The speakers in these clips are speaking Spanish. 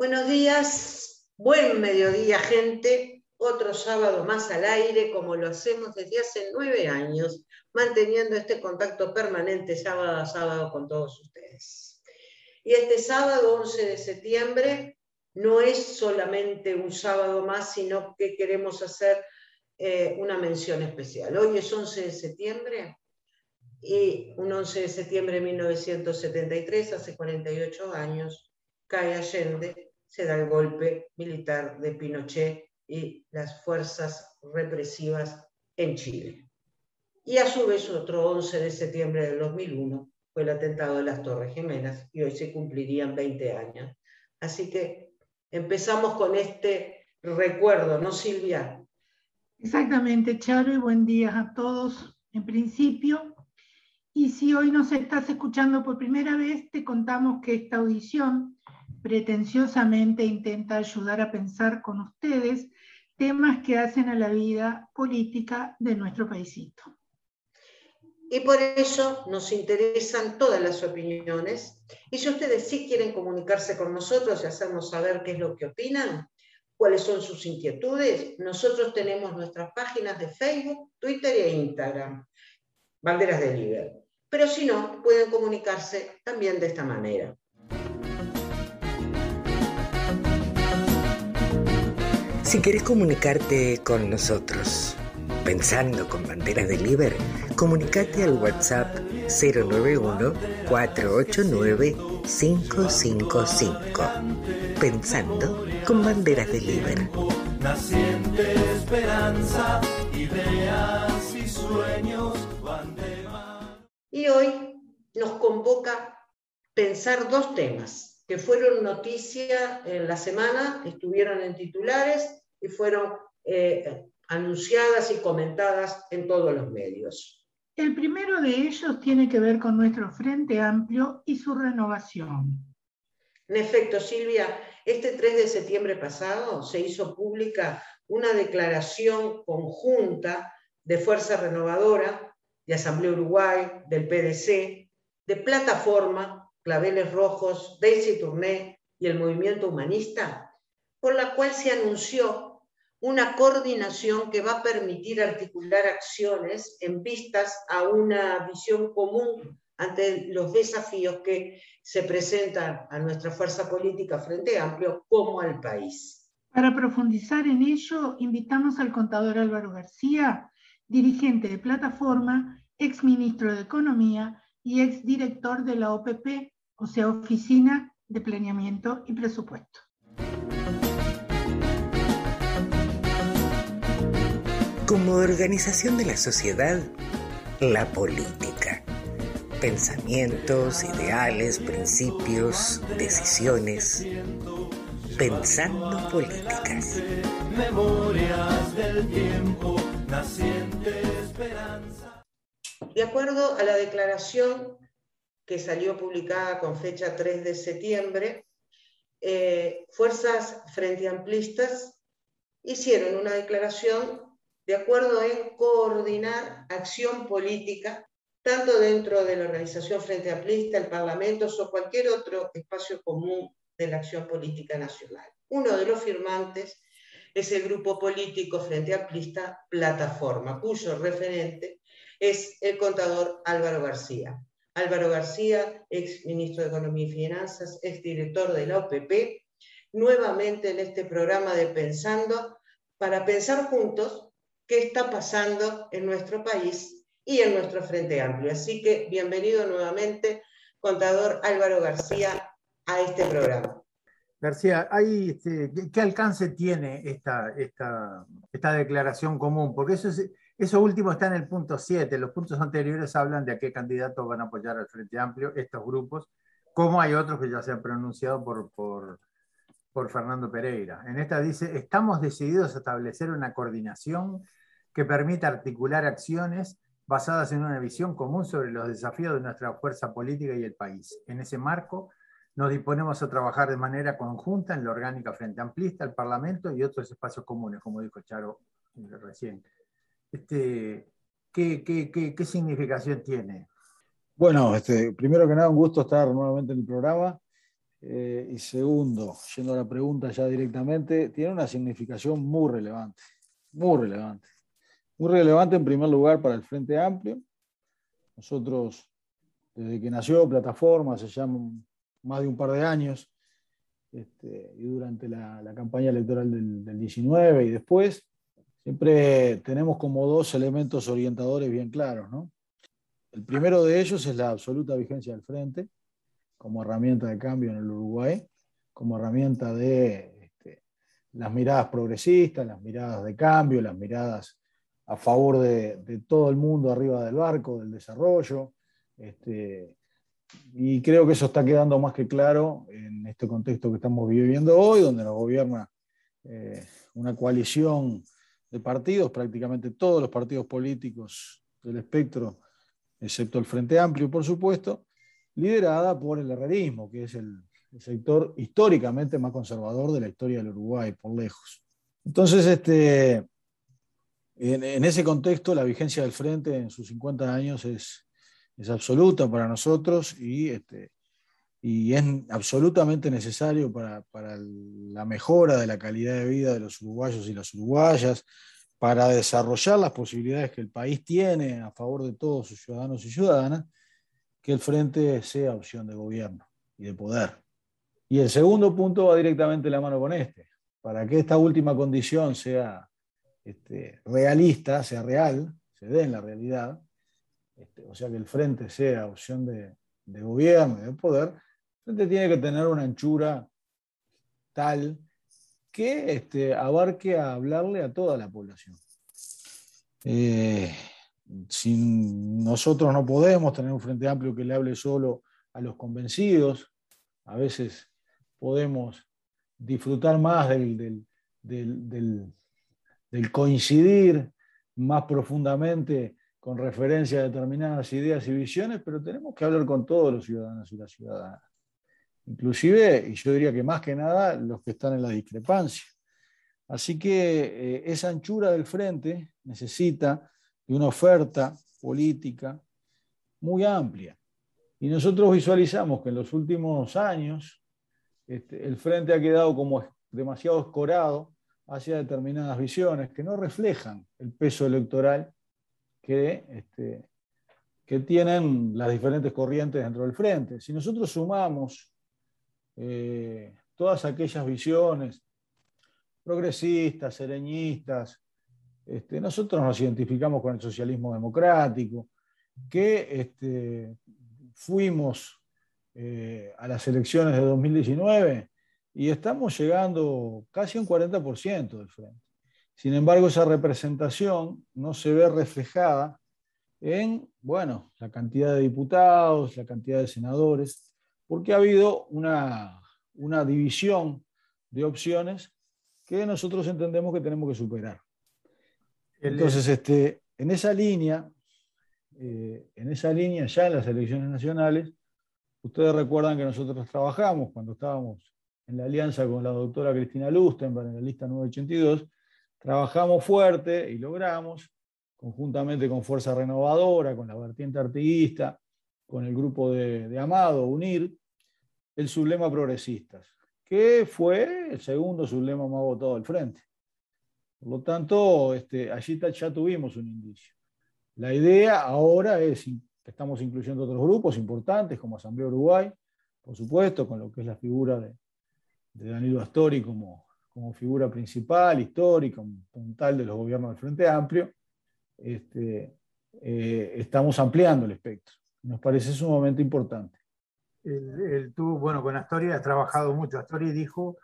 Buenos días, buen mediodía gente, otro sábado más al aire como lo hacemos desde hace nueve años, manteniendo este contacto permanente sábado a sábado con todos ustedes. Y este sábado 11 de septiembre no es solamente un sábado más, sino que queremos hacer eh, una mención especial. Hoy es 11 de septiembre y un 11 de septiembre de 1973, hace 48 años, cae Allende se da el golpe militar de Pinochet y las fuerzas represivas en Chile. Y a su vez, otro 11 de septiembre del 2001 fue el atentado de las Torres Gemelas y hoy se cumplirían 20 años. Así que empezamos con este recuerdo, ¿no, Silvia? Exactamente, Charo, y buen día a todos en principio. Y si hoy nos estás escuchando por primera vez, te contamos que esta audición pretenciosamente intenta ayudar a pensar con ustedes temas que hacen a la vida política de nuestro paísito. Y por eso nos interesan todas las opiniones. Y si ustedes sí quieren comunicarse con nosotros y hacernos saber qué es lo que opinan, cuáles son sus inquietudes, nosotros tenemos nuestras páginas de Facebook, Twitter e Instagram, Banderas de Liber. Pero si no, pueden comunicarse también de esta manera. Si quieres comunicarte con nosotros, pensando con banderas de Liber, comunicate al WhatsApp 091-489-555. Pensando con banderas de Liber. Naciente esperanza, ideas y sueños, Y hoy nos convoca pensar dos temas que fueron noticia en la semana, estuvieron en titulares y fueron eh, anunciadas y comentadas en todos los medios. El primero de ellos tiene que ver con nuestro Frente Amplio y su renovación. En efecto, Silvia, este 3 de septiembre pasado se hizo pública una declaración conjunta de Fuerza Renovadora, de Asamblea Uruguay, del PDC, de Plataforma, Claveles Rojos, Daisy Tourné y el Movimiento Humanista, por la cual se anunció una coordinación que va a permitir articular acciones en vistas a una visión común ante los desafíos que se presentan a nuestra fuerza política Frente Amplio como al país. Para profundizar en ello, invitamos al contador Álvaro García, dirigente de Plataforma, ex ministro de Economía y ex director de la OPP, o sea, Oficina de Planeamiento y Presupuesto. Como organización de la sociedad, la política. Pensamientos, ideales, principios, decisiones. Pensando políticas. Memorias del tiempo, naciente esperanza. De acuerdo a la declaración que salió publicada con fecha 3 de septiembre, eh, fuerzas frente amplistas hicieron una declaración de acuerdo en coordinar acción política, tanto dentro de la organización Frente Amplista, el Parlamento o cualquier otro espacio común de la acción política nacional. Uno de los firmantes es el grupo político Frente Amplista Plataforma, cuyo referente es el contador Álvaro García. Álvaro García, ex ministro de Economía y Finanzas, ex director de la OPP, nuevamente en este programa de Pensando, para pensar juntos qué está pasando en nuestro país y en nuestro Frente Amplio. Así que bienvenido nuevamente, contador Álvaro García, a este programa. García, este, ¿qué alcance tiene esta, esta, declaración común? Porque eso, eso último está en el punto 7. Los puntos anteriores hablan de a qué candidatos van a apoyar al Frente Amplio estos grupos, como hay otros que ya se han pronunciado por, por, por Fernando Pereira. En esta dice, estamos decididos a establecer una coordinación que permita articular acciones basadas en una visión común sobre los desafíos de nuestra fuerza política y el país. En ese marco, nos disponemos a trabajar de manera conjunta en la orgánica frente amplista, el Parlamento y otros espacios comunes, como dijo Charo recién. Este, ¿qué, significación tiene? Bueno, este, primero que nada, un gusto estar nuevamente en el programa. Eh, y segundo, yendo a la pregunta ya directamente, tiene una significación muy relevante, muy relevante. Muy relevante en primer lugar para el Frente Amplio. Nosotros, desde que nació Plataforma, hace ya más de un par de años, este, y durante la, campaña electoral del, del 19 y después, siempre tenemos como dos elementos orientadores bien claros. ¿no? El primero de ellos es la absoluta vigencia del Frente, como herramienta de cambio en el Uruguay, como herramienta de este, las miradas progresistas, las miradas de cambio, las miradas a favor de, todo el mundo arriba del barco, del desarrollo. Este, y creo que eso está quedando más que claro en este contexto que estamos viviendo hoy, donde nos gobierna eh, una coalición de partidos, prácticamente todos los partidos políticos del espectro, excepto el Frente Amplio, por supuesto, liderada por el herrerismo, que es el, sector históricamente más conservador de la historia del Uruguay, por lejos. Entonces, este, en, ese contexto, la vigencia del Frente en sus 50 años es, absoluta para nosotros y, este, y es absolutamente necesario para, para, la mejora de la calidad de vida de los uruguayos y las uruguayas, para desarrollar las posibilidades que el país tiene a favor de todos sus ciudadanos y ciudadanas, que el frente sea opción de gobierno y de poder. Y el segundo punto va directamente la mano con este. Para que esta última condición sea este, realista, sea real, se dé en la realidad, este, o sea que el frente sea opción de, gobierno y de poder, el frente tiene que tener una anchura tal que este, abarque a hablarle a toda la población. Eh, si nosotros no podemos tener un frente amplio que le hable solo a los convencidos, a veces podemos disfrutar más del, coincidir más profundamente con referencia a determinadas ideas y visiones, pero tenemos que hablar con todos los ciudadanos y las ciudadanas. Inclusive, y yo diría que más que nada, los que están en la discrepancia. Así que eh, esa anchura del frente necesita de una oferta política muy amplia. Y nosotros visualizamos que en los últimos años este, el frente ha quedado como demasiado escorado hacia determinadas visiones que no reflejan el peso electoral que, este, que tienen las diferentes corrientes dentro del frente. Si nosotros sumamos eh, todas aquellas visiones progresistas, sereñistas, este, nosotros nos identificamos con el socialismo democrático, que este, fuimos eh, a las elecciones de 2019 y estamos llegando casi a un 40% del frente. Sin embargo, esa representación no se ve reflejada en, bueno, la cantidad de diputados, la cantidad de senadores, porque ha habido una, una división de opciones que nosotros entendemos que tenemos que superar. Entonces, este, en esa línea, eh, en esa línea, ya en las elecciones nacionales, ustedes recuerdan que nosotros trabajamos cuando estábamos en la alianza con la doctora Cristina Lustenberg en la lista 982, trabajamos fuerte y logramos, conjuntamente con Fuerza Renovadora, con la vertiente artiguista, con el grupo de, Amado, UNIR, el sublema progresistas, que fue el segundo sublema más votado del frente. Por lo tanto, este, allí ya tuvimos un indicio. La idea ahora es, estamos incluyendo otros grupos importantes como Asamblea Uruguay, por supuesto, con lo que es la figura de, Danilo Astori como, como figura principal, histórica, puntal de los gobiernos del Frente Amplio, este, eh, estamos ampliando el espectro. Nos parece sumamente importante. El, tú, bueno, con Astori has trabajado mucho. Astori dijo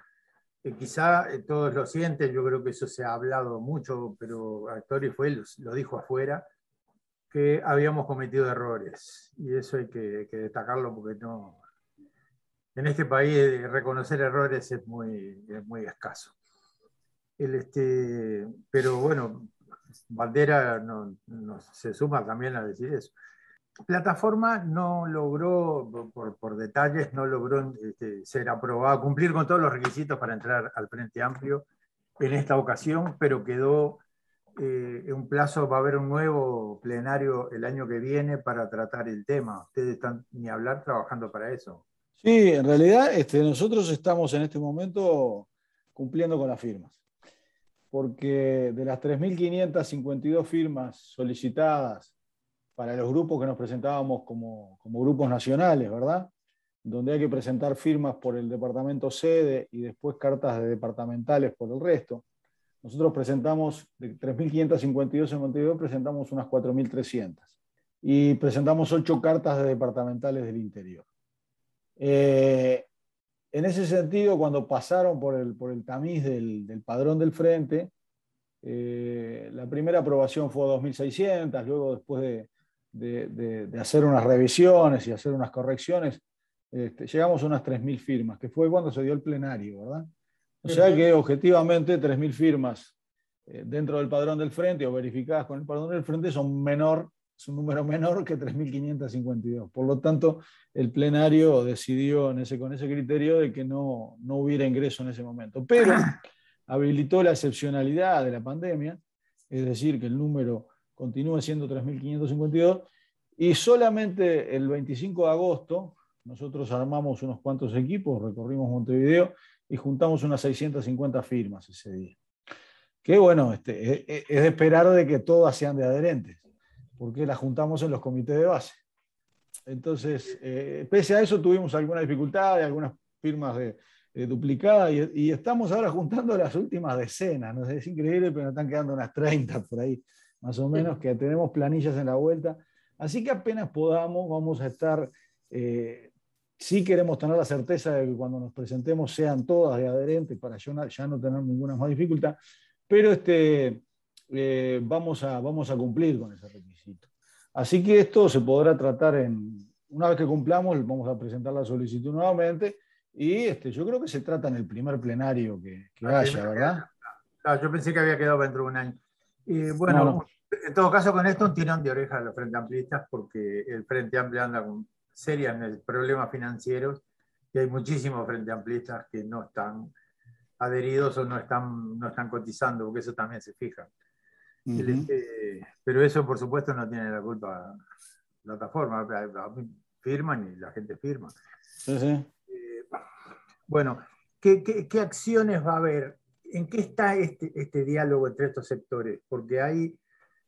quizá eh, todos lo sienten, yo creo que eso se ha hablado mucho, pero Actori fue, lo, dijo afuera, que habíamos cometido errores. Y eso hay que, destacarlo porque no. En este país eh, reconocer errores es muy, muy escaso. Este, pero bueno, Bandera no, se suma también a decir eso. Plataforma no logró, por, detalles, no logró este, ser aprobada, cumplir con todos los requisitos para entrar al Frente Amplio en esta ocasión, pero quedó eh, en un plazo, va a haber un nuevo plenario el año que viene para tratar el tema. Ustedes están ni hablar trabajando para eso. Sí, en realidad este, nosotros estamos en este momento cumpliendo con las firmas, porque de las 3.552 firmas solicitadas para los grupos que nos presentábamos como, grupos nacionales, ¿verdad? Donde hay que presentar firmas por el departamento sede y después cartas de departamentales por el resto. Nosotros presentamos, de 3.552 en Montevideo, presentamos unas 4.300 y presentamos ocho cartas de departamentales del interior. Eh, en ese sentido, cuando pasaron por el, por el tamiz del, del padrón del frente, eh, la primera aprobación fue 2.600, luego después de, de, hacer unas revisiones y hacer unas correcciones, este, llegamos a unas 3.000 firmas, que fue cuando se dio el plenario, ¿verdad? O sea que objetivamente 3.000 firmas eh, dentro del padrón del frente o verificadas con el padrón del frente son menor, es un número menor que 3.552. Por lo tanto, el plenario decidió en ese, con ese criterio de que no, no hubiera ingreso en ese momento. Pero habilitó la excepcionalidad de la pandemia, es decir, que el número continúa siendo 3.552, y solamente el 25 de agosto nosotros armamos unos cuantos equipos, recorrimos Montevideo y juntamos unas 650 firmas ese día. Que bueno, este, es, es de esperar de que todas sean de adherentes, porque las juntamos en los comités de base. Entonces, eh, pese a eso tuvimos alguna dificultad, algunas firmas de, duplicadas y, y, estamos ahora juntando las últimas decenas. ¿no? Es increíble, pero nos están quedando unas 30 por ahí más o menos, que tenemos planillas en la vuelta. Así que apenas podamos, vamos a estar, eh, sí queremos tener la certeza de que cuando nos presentemos sean todas de adherentes para ya no, ya no tener ninguna más dificultad, pero este, eh, vamos, a, vamos a cumplir con ese requisito. Así que esto se podrá tratar en, una vez que cumplamos, vamos a presentar la solicitud nuevamente y este, yo creo que se trata en el primer plenario que, que haya, ¿verdad? Ah, yo pensé que había quedado dentro de un año. Y bueno, en todo caso, con esto un tirón de oreja a los Frente Amplistas porque el Frente Amplio anda con serios problemas financieros y hay muchísimos Frente Amplistas que no están adheridos o no están, no están cotizando, porque eso también se fija. Pero eso, por supuesto, no tiene la culpa la plataforma. Firman y la gente firma. Eh, bueno, ¿qué, ¿qué, qué, acciones va a haber ¿en qué está este, este diálogo entre estos sectores? Porque hay,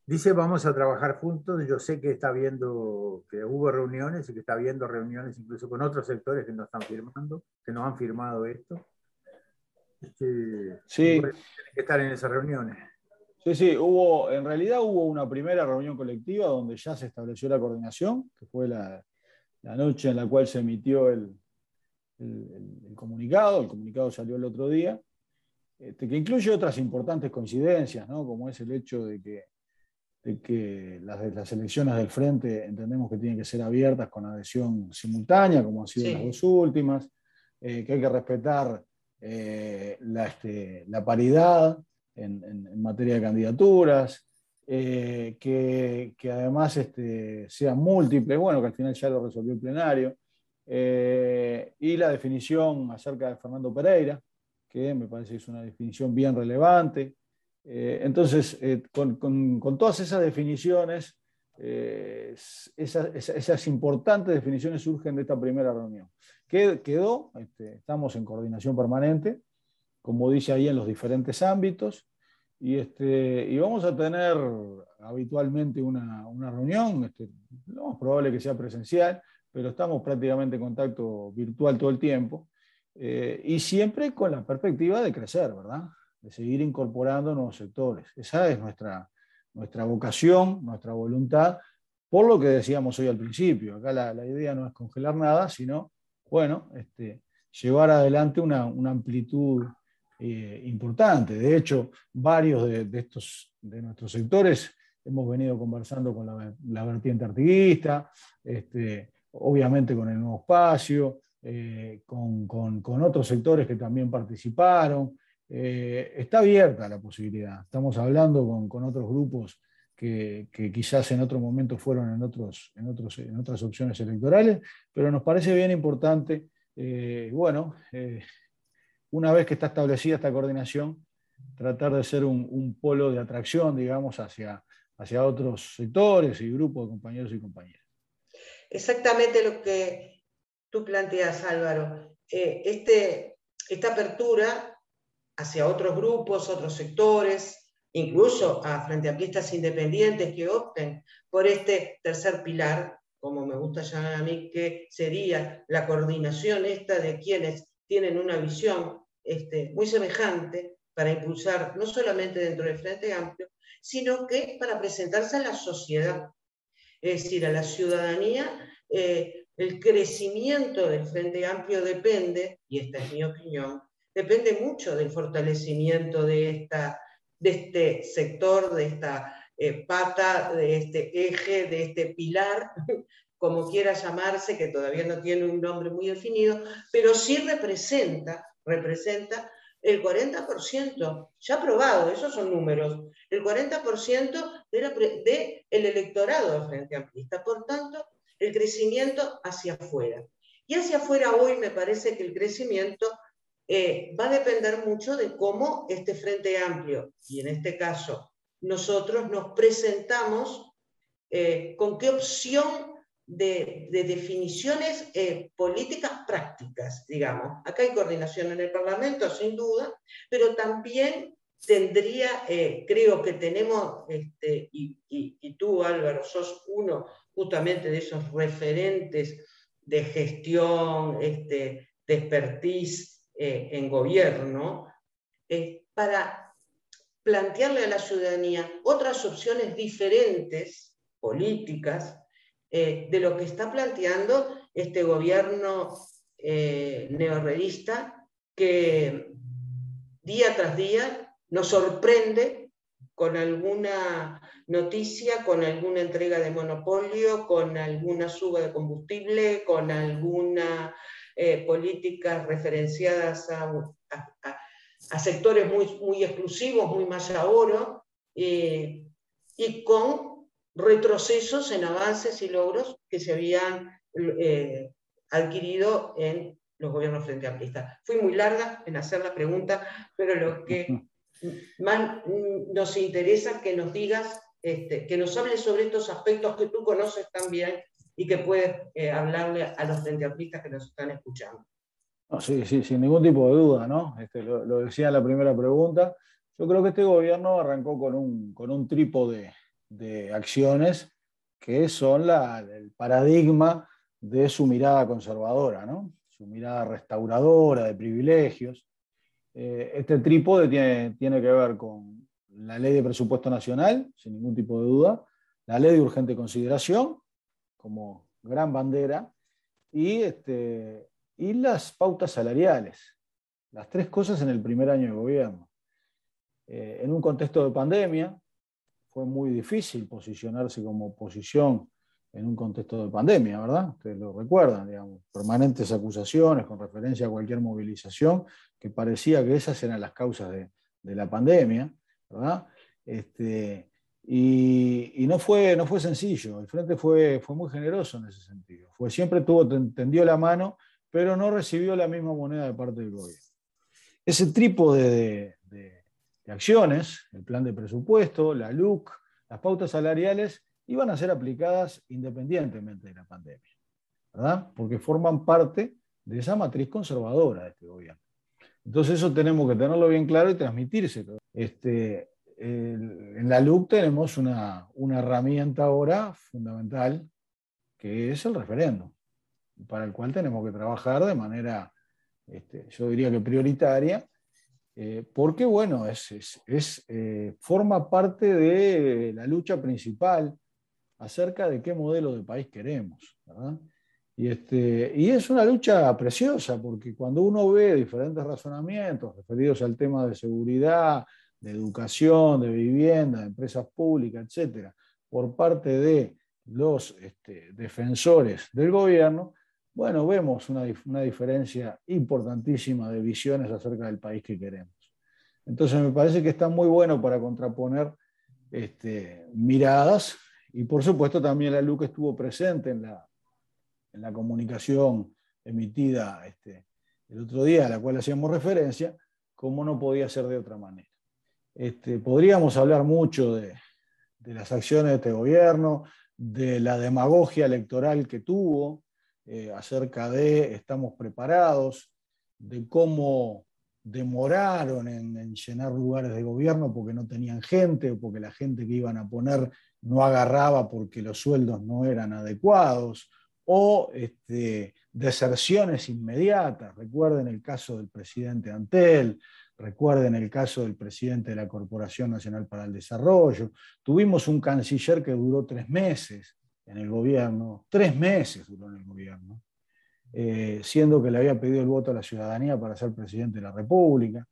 dice, vamos a trabajar juntos, yo sé que está viendo, que hubo reuniones y que está habiendo reuniones incluso con otros sectores que no están firmando, que no han firmado esto. Este, sí. Tienen que estar en esas reuniones. Sí, sí, hubo, en realidad hubo una primera reunión colectiva donde ya se estableció la coordinación, que fue la, la noche en la cual se emitió el, el, el, comunicado, el comunicado salió el otro día, este, que incluye otras importantes coincidencias, ¿no? como es el hecho de que, de que las, las, elecciones del frente entendemos que tienen que ser abiertas con adhesión simultánea, como han sido sí. las dos últimas, eh, que hay que respetar eh, la, este, la, paridad en, materia de candidaturas, eh, que, además este, sea múltiple, bueno, que al final ya lo resolvió el plenario, eh, y la definición acerca de Fernando Pereira, que me parece que es una definición bien relevante. Eh, entonces, con, todas esas definiciones, esas, importantes definiciones surgen de esta primera reunión. ¿Qué quedó? Este, estamos en coordinación permanente, como dice ahí, en los diferentes ámbitos, y, este, y vamos a tener habitualmente una, una reunión, este, lo más probable que sea presencial, pero estamos prácticamente en contacto virtual todo el tiempo. Eh, y siempre con la perspectiva de crecer, ¿verdad? De seguir incorporando nuevos sectores. Esa es nuestra, nuestra vocación, nuestra voluntad, por lo que decíamos hoy al principio. Acá la, la idea no es congelar nada, sino, bueno, este, llevar adelante una, una amplitud eh, importante. De hecho, varios de, estos, de nuestros sectores hemos venido conversando con la, la vertiente artiguista, este, obviamente con el nuevo espacio, eh, con, con, otros sectores que también participaron. Eh, está abierta la posibilidad. Estamos hablando con, con otros grupos que, quizás en otro momento fueron en, otros, en, otros, en otras opciones electorales, pero nos parece bien importante, bueno, una vez que está establecida esta coordinación, tratar de ser un, polo de atracción, digamos, hacia, hacia otros sectores y grupos de compañeros y compañeras. Exactamente lo que tú planteas, Álvaro, eh, este, esta apertura hacia otros grupos, otros sectores, incluso a frente amplistas independientes que opten por este tercer pilar, como me gusta llamar a mí, que sería la coordinación esta de quienes tienen una visión este, muy semejante para impulsar no solamente dentro del Frente Amplio, sino que para presentarse a la sociedad, es decir, a la ciudadanía. Eh, el crecimiento del Frente Amplio depende, y esta es mi opinión, depende mucho del fortalecimiento de, esta, de este sector, de esta eh, pata, de este eje, de este pilar, como quiera llamarse, que todavía no tiene un nombre muy definido, pero sí representa, representa el 40%, ya aprobado, esos son números, el 40% del de el electorado del Frente Amplista. Por tanto, el crecimiento hacia afuera. Y hacia afuera hoy me parece que el crecimiento eh, va a depender mucho de cómo este Frente Amplio, y en este caso nosotros nos presentamos eh, con qué opción de, definiciones eh, políticas prácticas, digamos. Acá hay coordinación en el Parlamento, sin duda, pero también tendría, eh, creo que tenemos, este, y, tú Álvaro, sos uno justamente de esos referentes de gestión, este, de expertise eh, en gobierno, para plantearle a la ciudadanía otras opciones diferentes, políticas, eh, de lo que está planteando este gobierno eh, neorrealista que día tras día nos sorprende con alguna noticia, con alguna entrega de monopolio, con alguna suba de combustible, con alguna eh, políticas referenciadas a, sectores muy, muy exclusivos, muy más oro, y con retrocesos en avances y logros que se habían eh, adquirido en los gobiernos frente amplistas. Fui muy larga en hacer la pregunta, pero lo que más nos interesa que nos digas, este, que nos hables sobre estos aspectos que tú conoces también y que puedes eh, hablarle a los frente amplistas que nos están escuchando. sí, sí, sin ningún tipo de duda, ¿no? Este, lo, decía en la primera pregunta. Yo creo que este gobierno arrancó con un, con un trípode de acciones que son el paradigma de su mirada conservadora, ¿no? su mirada restauradora de privilegios. Eh, este trípode tiene, tiene que ver con la ley de presupuesto nacional, sin ningún tipo de duda, la ley de urgente consideración, como gran bandera, y, este, y las pautas salariales. Las tres cosas en el primer año de gobierno. Eh, en un contexto de pandemia, fue muy difícil posicionarse como oposición en un contexto de pandemia, ¿verdad? Ustedes lo recuerdan, digamos, permanentes acusaciones con referencia a cualquier movilización, que parecía que esas eran las causas de, la pandemia, ¿verdad? Este, y, no, fue, no fue sencillo, el Frente fue, fue muy generoso en ese sentido. Fue, siempre tuvo, tendió la mano, pero no recibió la misma moneda de parte del gobierno. Ese trípode de acciones, el plan de presupuesto, la LUC, las pautas salariales, iban a ser aplicadas independientemente de la pandemia, ¿verdad? Porque forman parte de esa matriz conservadora de este gobierno. Entonces eso tenemos que tenerlo bien claro y transmitirse. Este, en la LUC tenemos una, herramienta ahora fundamental, que es el referéndum, para el cual tenemos que trabajar de manera, este, yo diría que prioritaria, eh, porque, bueno, es, eh, forma parte de la lucha principal acerca de qué modelo de país queremos. Y, este, y es una lucha preciosa, porque cuando uno ve diferentes razonamientos referidos al tema de seguridad, de educación, de vivienda, de empresas públicas, etcétera, por parte de los este, defensores del gobierno, bueno, vemos una, diferencia importantísima de visiones acerca del país que queremos. Entonces me parece que está muy bueno para contraponer este, miradas y por supuesto también la LUC estuvo presente en la, en la comunicación emitida este, el otro día, a la cual hacíamos referencia, como no podía ser de otra manera. Este, podríamos hablar mucho de, de las acciones de este gobierno, de la demagogia electoral que tuvo, eh, acerca de estamos preparados, de cómo demoraron en, llenar lugares de gobierno porque no tenían gente o porque la gente que iban a poner no agarraba porque los sueldos no eran adecuados, o este, deserciones inmediatas. Recuerden el caso del presidente Antel, recuerden el caso del presidente de la Corporación Nacional para el Desarrollo. Tuvimos un canciller que duró tres meses en el gobierno, tres meses duró en el gobierno, eh, siendo que le había pedido el voto a la ciudadanía para ser presidente de la República.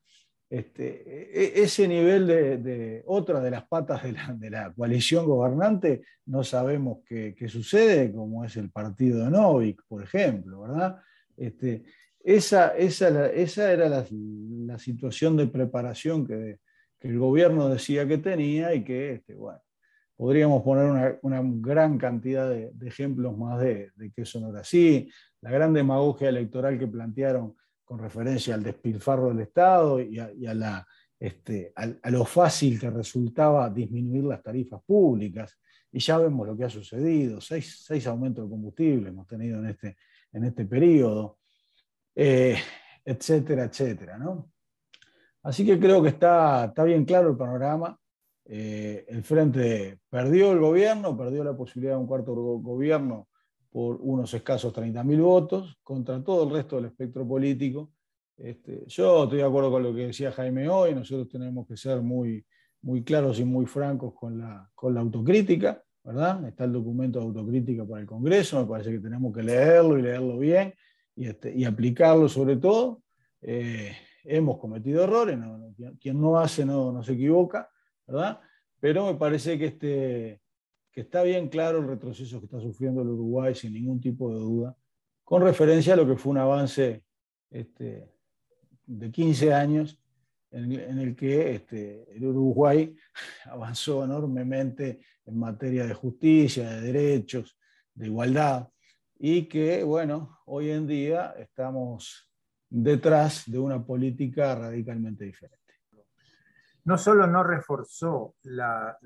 Este, e, ese nivel de, otra de las patas de la, coalición gobernante, no sabemos qué, sucede, como es el partido de Novik, por ejemplo, ¿verdad? Este, esa, esa, esa, era la, situación de preparación que, el gobierno decía que tenía y que, este, bueno, podríamos poner una, gran cantidad de, ejemplos más de, de, que eso no era así. La gran demagogia electoral que plantearon con referencia al despilfarro del Estado y a, este, lo fácil que resultaba disminuir las tarifas públicas. Y ya vemos lo que ha sucedido, seis, seis aumentos de combustible hemos tenido en este, en este periodo, eh, etcétera, etcétera. ¿no? Así que creo que está, está bien claro el panorama. Eh, el Frente perdió el gobierno, perdió la posibilidad de un cuarto gobierno por unos escasos 30.000 votos contra todo el resto del espectro político. Este, yo estoy de acuerdo con lo que decía Jaime hoy, nosotros tenemos que ser muy, muy claros y muy francos con la, con la autocrítica, ¿verdad? Está el documento de autocrítica para el Congreso, me parece que tenemos que leerlo y leerlo bien y, este, aplicarlo sobre todo. Eh, hemos cometido errores, quien no hace no, no se equivoca, Pero me parece que este, que está bien claro el retroceso que está sufriendo el Uruguay sin ningún tipo de duda, con referencia a lo que fue un avance este, de 15 años en, el que este, el Uruguay avanzó enormemente en materia de justicia, de derechos, de igualdad, y que, bueno, hoy en día estamos detrás de una política radicalmente diferente no solo no reforzó las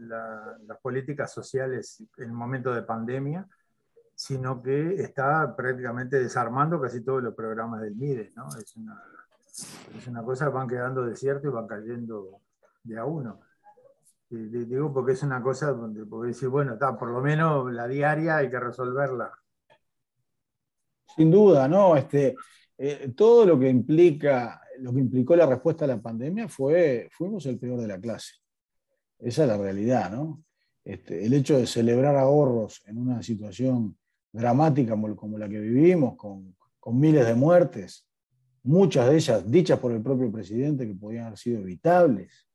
políticas sociales en el momento de pandemia, sino que está prácticamente desarmando casi todos los programas del MIDE. ¿no? Es, una, es una cosa van quedando desiertos y van cayendo de a uno. digo porque es una cosa donde puedo decir, bueno, está, por lo menos la diaria hay que resolverla. Sin duda, ¿no? Este, eh, todo lo que implica lo que implicó la respuesta a la pandemia fue, fuimos el peor de la clase. Esa es la realidad, ¿no? Este, el hecho de celebrar ahorros en una situación dramática como, la que vivimos, con, miles de muertes, muchas de ellas dichas por el propio presidente que podían haber sido evitables,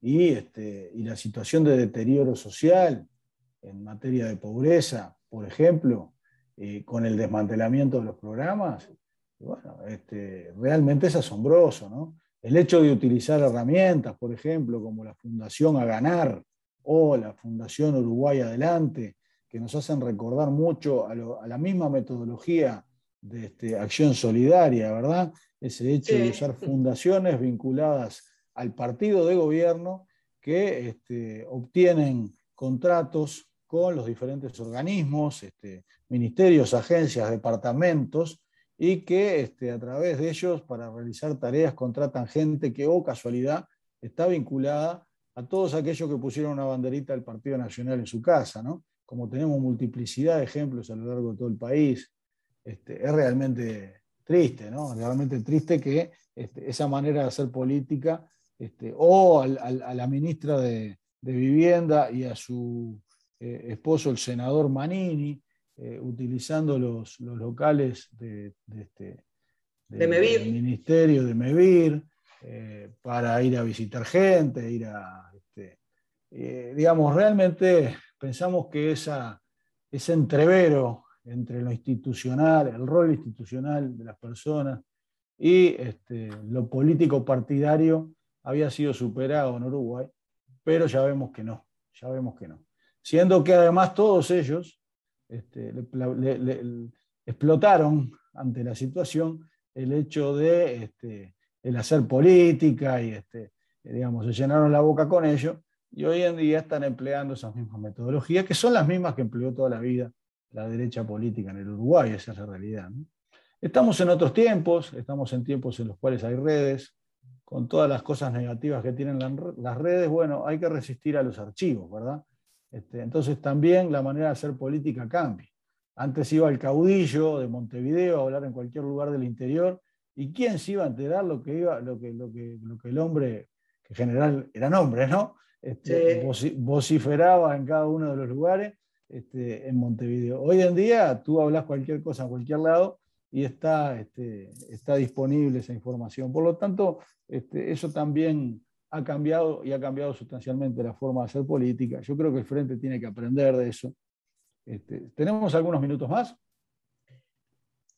y, este, y la situación de deterioro social en materia de pobreza, por ejemplo, eh, con el desmantelamiento de los programas, bueno, este, realmente es asombroso, ¿no? El hecho de utilizar herramientas, por ejemplo, como la Fundación A Ganar o la Fundación Uruguay Adelante, que nos hacen recordar mucho a, la misma metodología de este, acción solidaria, ¿verdad? Ese hecho de usar fundaciones vinculadas al partido de gobierno que este, obtienen contratos con los diferentes organismos, este, ministerios, agencias, departamentos, y que este, a través de ellos, para realizar tareas, contratan gente que, o oh, casualidad, está vinculada a todos aquellos que pusieron una banderita del Partido Nacional en su casa, ¿no? Como tenemos multiplicidad de ejemplos a lo largo de todo el país, este, es realmente triste, ¿no? Realmente triste que este, esa manera de hacer política, o a la ministra de, Vivienda y a su eh, esposo, el senador Manini, eh, utilizando los, locales de, este, del ministerio de Mevir eh, para ir a visitar gente, ir a, este, eh, digamos, realmente pensamos que esa, ese entrevero entre lo institucional, el rol institucional de las personas y este, lo político partidario había sido superado en Uruguay, pero ya vemos que no, ya vemos que no. Siendo que además todos ellos este, explotaron ante la situación el hecho de este, el hacer política y este, digamos, se llenaron la boca con ello y hoy en día están empleando esas mismas metodologías que son las mismas que empleó toda la vida la derecha política en el Uruguay, esa es la realidad. Estamos en otros tiempos, estamos en tiempos en los cuales hay redes, con todas las cosas negativas que tienen las redes, bueno, hay que resistir a los archivos, ¿verdad? Este, entonces también la manera de hacer política cambia. Antes iba el caudillo de Montevideo a hablar en cualquier lugar del interior, ¿y quién se iba a enterar lo que, iba, lo que, lo que, lo que el hombre, que en general eran hombres, ¿no? Este, vociferaba en cada uno de los lugares este, en Montevideo. Hoy en día tú hablas cualquier cosa en cualquier lado y está, este, está disponible esa información. Por lo tanto, este, eso también ha cambiado y ha cambiado sustancialmente la forma de hacer política. Yo creo que el Frente tiene que aprender de eso. Este, ¿Tenemos algunos minutos más?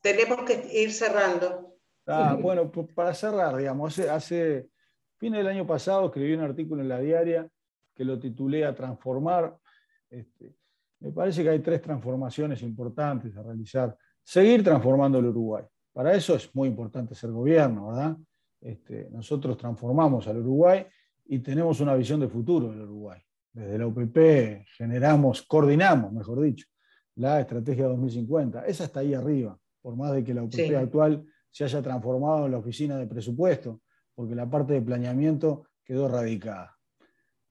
Tenemos que ir cerrando. Ah, bueno, para cerrar, digamos, hace, hace fines del año pasado escribí un artículo en la diaria que lo titulé A transformar. Este, me parece que hay tres transformaciones importantes a realizar. Seguir transformando el Uruguay. Para eso es muy importante ser gobierno, ¿verdad? Este, nosotros transformamos al Uruguay y tenemos una visión de futuro del Uruguay. Desde la UPP generamos, coordinamos, mejor dicho, la estrategia 2050. Esa está ahí arriba, por más de que la UPP actual se haya transformado en la oficina de presupuesto, porque la parte de planeamiento quedó radicada.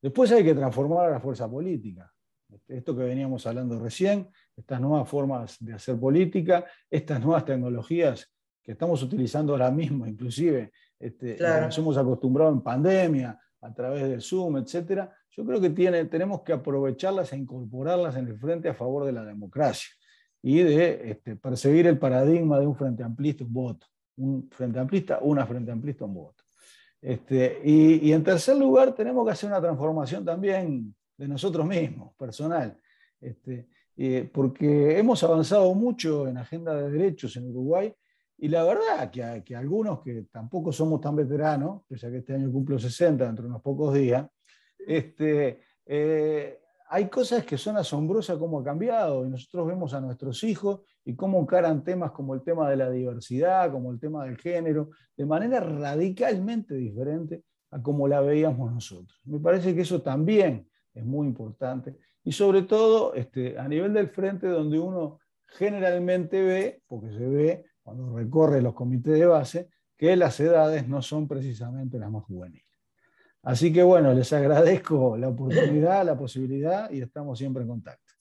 Después hay que transformar a la fuerza política. Este, esto que veníamos hablando recién, estas nuevas formas de hacer política, estas nuevas tecnologías que estamos utilizando ahora mismo, inclusive este, nos hemos acostumbrado en pandemia, a través del Zoom, etcétera, yo creo que tiene, tenemos que aprovecharlas e incorporarlas en el frente a favor de la democracia y de este, perseguir el paradigma de un frente amplista, un voto. Un frente amplista, una frente amplista, un voto. Este, y, y, en tercer lugar, tenemos que hacer una transformación también de nosotros mismos, personal, este, eh, porque hemos avanzado mucho en agenda de derechos en Uruguay y la verdad que, algunos que tampoco somos tan veteranos, pese a que este año cumplo 60 dentro de unos pocos días, este, eh, hay cosas que son asombrosas cómo ha cambiado y nosotros vemos a nuestros hijos y cómo encaran temas como el tema de la diversidad, como el tema del género, de manera radicalmente diferente a como la veíamos nosotros. Me parece que eso también es muy importante. Y sobre todo este, a nivel del frente donde uno generalmente ve, porque se ve cuando recorre los comités de base, que las edades no son precisamente las más juveniles. Así que bueno, les agradezco la oportunidad, la posibilidad y estamos siempre en contacto.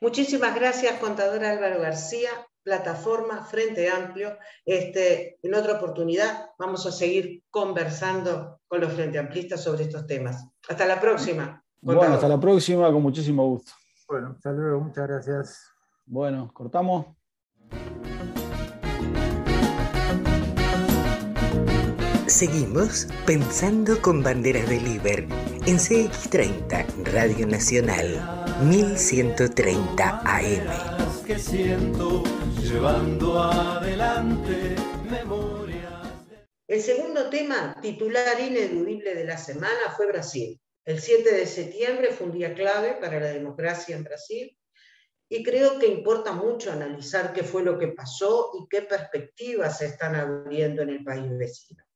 Muchísimas gracias, contador Álvaro García, plataforma Frente Amplio. Este, en otra oportunidad vamos a seguir conversando con los Frente Amplistas sobre estos temas. Hasta la próxima. Bueno, hasta la próxima, con muchísimo gusto. Bueno, hasta luego, muchas gracias. Bueno, cortamos. Seguimos pensando con banderas del Iber en CX30 Radio Nacional 1130 AM. Que siento llevando El segundo tema titular ineludible de la semana fue Brasil. El 7 de septiembre fue un día clave para la democracia en Brasil y creo que importa mucho analizar qué fue lo que pasó y qué perspectivas se están abriendo en el país vecino.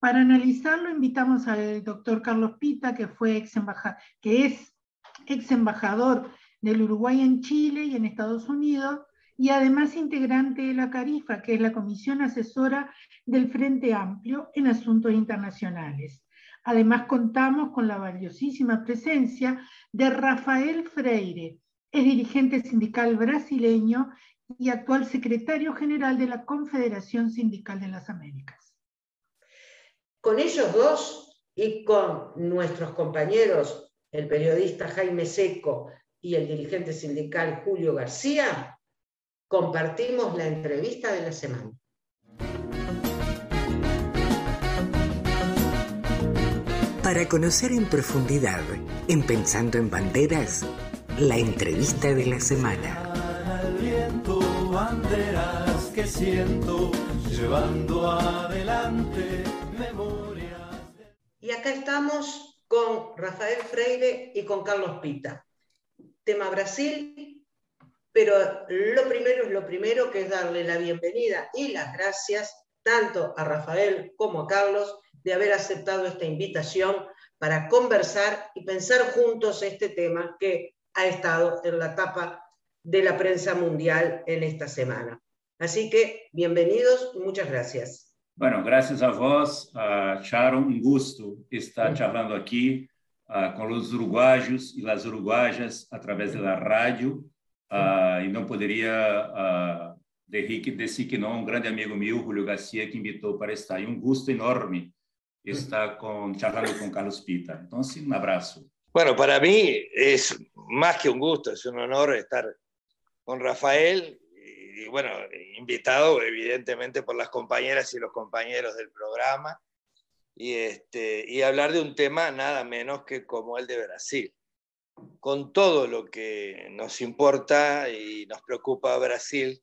Para analizarlo invitamos al doctor Carlos Pita, que, que es ex embajador del Uruguay en Chile y en Estados Unidos, y además integrante de la CARIFA, que es la Comisión Asesora del Frente Amplio en Asuntos Internacionales. Además, contamos con la valiosísima presencia de Rafael Freire, es dirigente sindical brasileño y actual secretario general de la Confederación Sindical de las Américas. Con ellos dos y con nuestros compañeros, el periodista Jaime Seco y el dirigente sindical Julio García, compartimos la entrevista de la semana. Para conocer en profundidad, en Pensando en Banderas, la entrevista de la semana. banderas que siento, llevando adelante Y acá estamos con Rafael Freire y con Carlos Pita. Tema Brasil, pero lo primero es lo primero, que es darle la bienvenida y las gracias tanto a Rafael como a Carlos de haber aceptado esta invitación para conversar y pensar juntos este tema que ha estado en la tapa de la prensa mundial en esta semana. Así que bienvenidos y muchas gracias. Bueno, gracias a vos, uh, Sharon. Un gusto estar charlando aquí uh, com os uruguaios e as uruguajas através da rádio. Uh, e não poderia uh, dizer que não um grande amigo meu, Julio Garcia, que invitou para estar. E um gosto enorme estar com, charlando com Carlos Pita. Então, sim, um abraço. Bueno, para mí es más que un gusto, es un honor estar con Rafael y, bueno, invitado evidentemente por las compañeras y los compañeros del programa y, este, y hablar de un tema nada menos que como el de Brasil. Con todo lo que nos importa y nos preocupa Brasil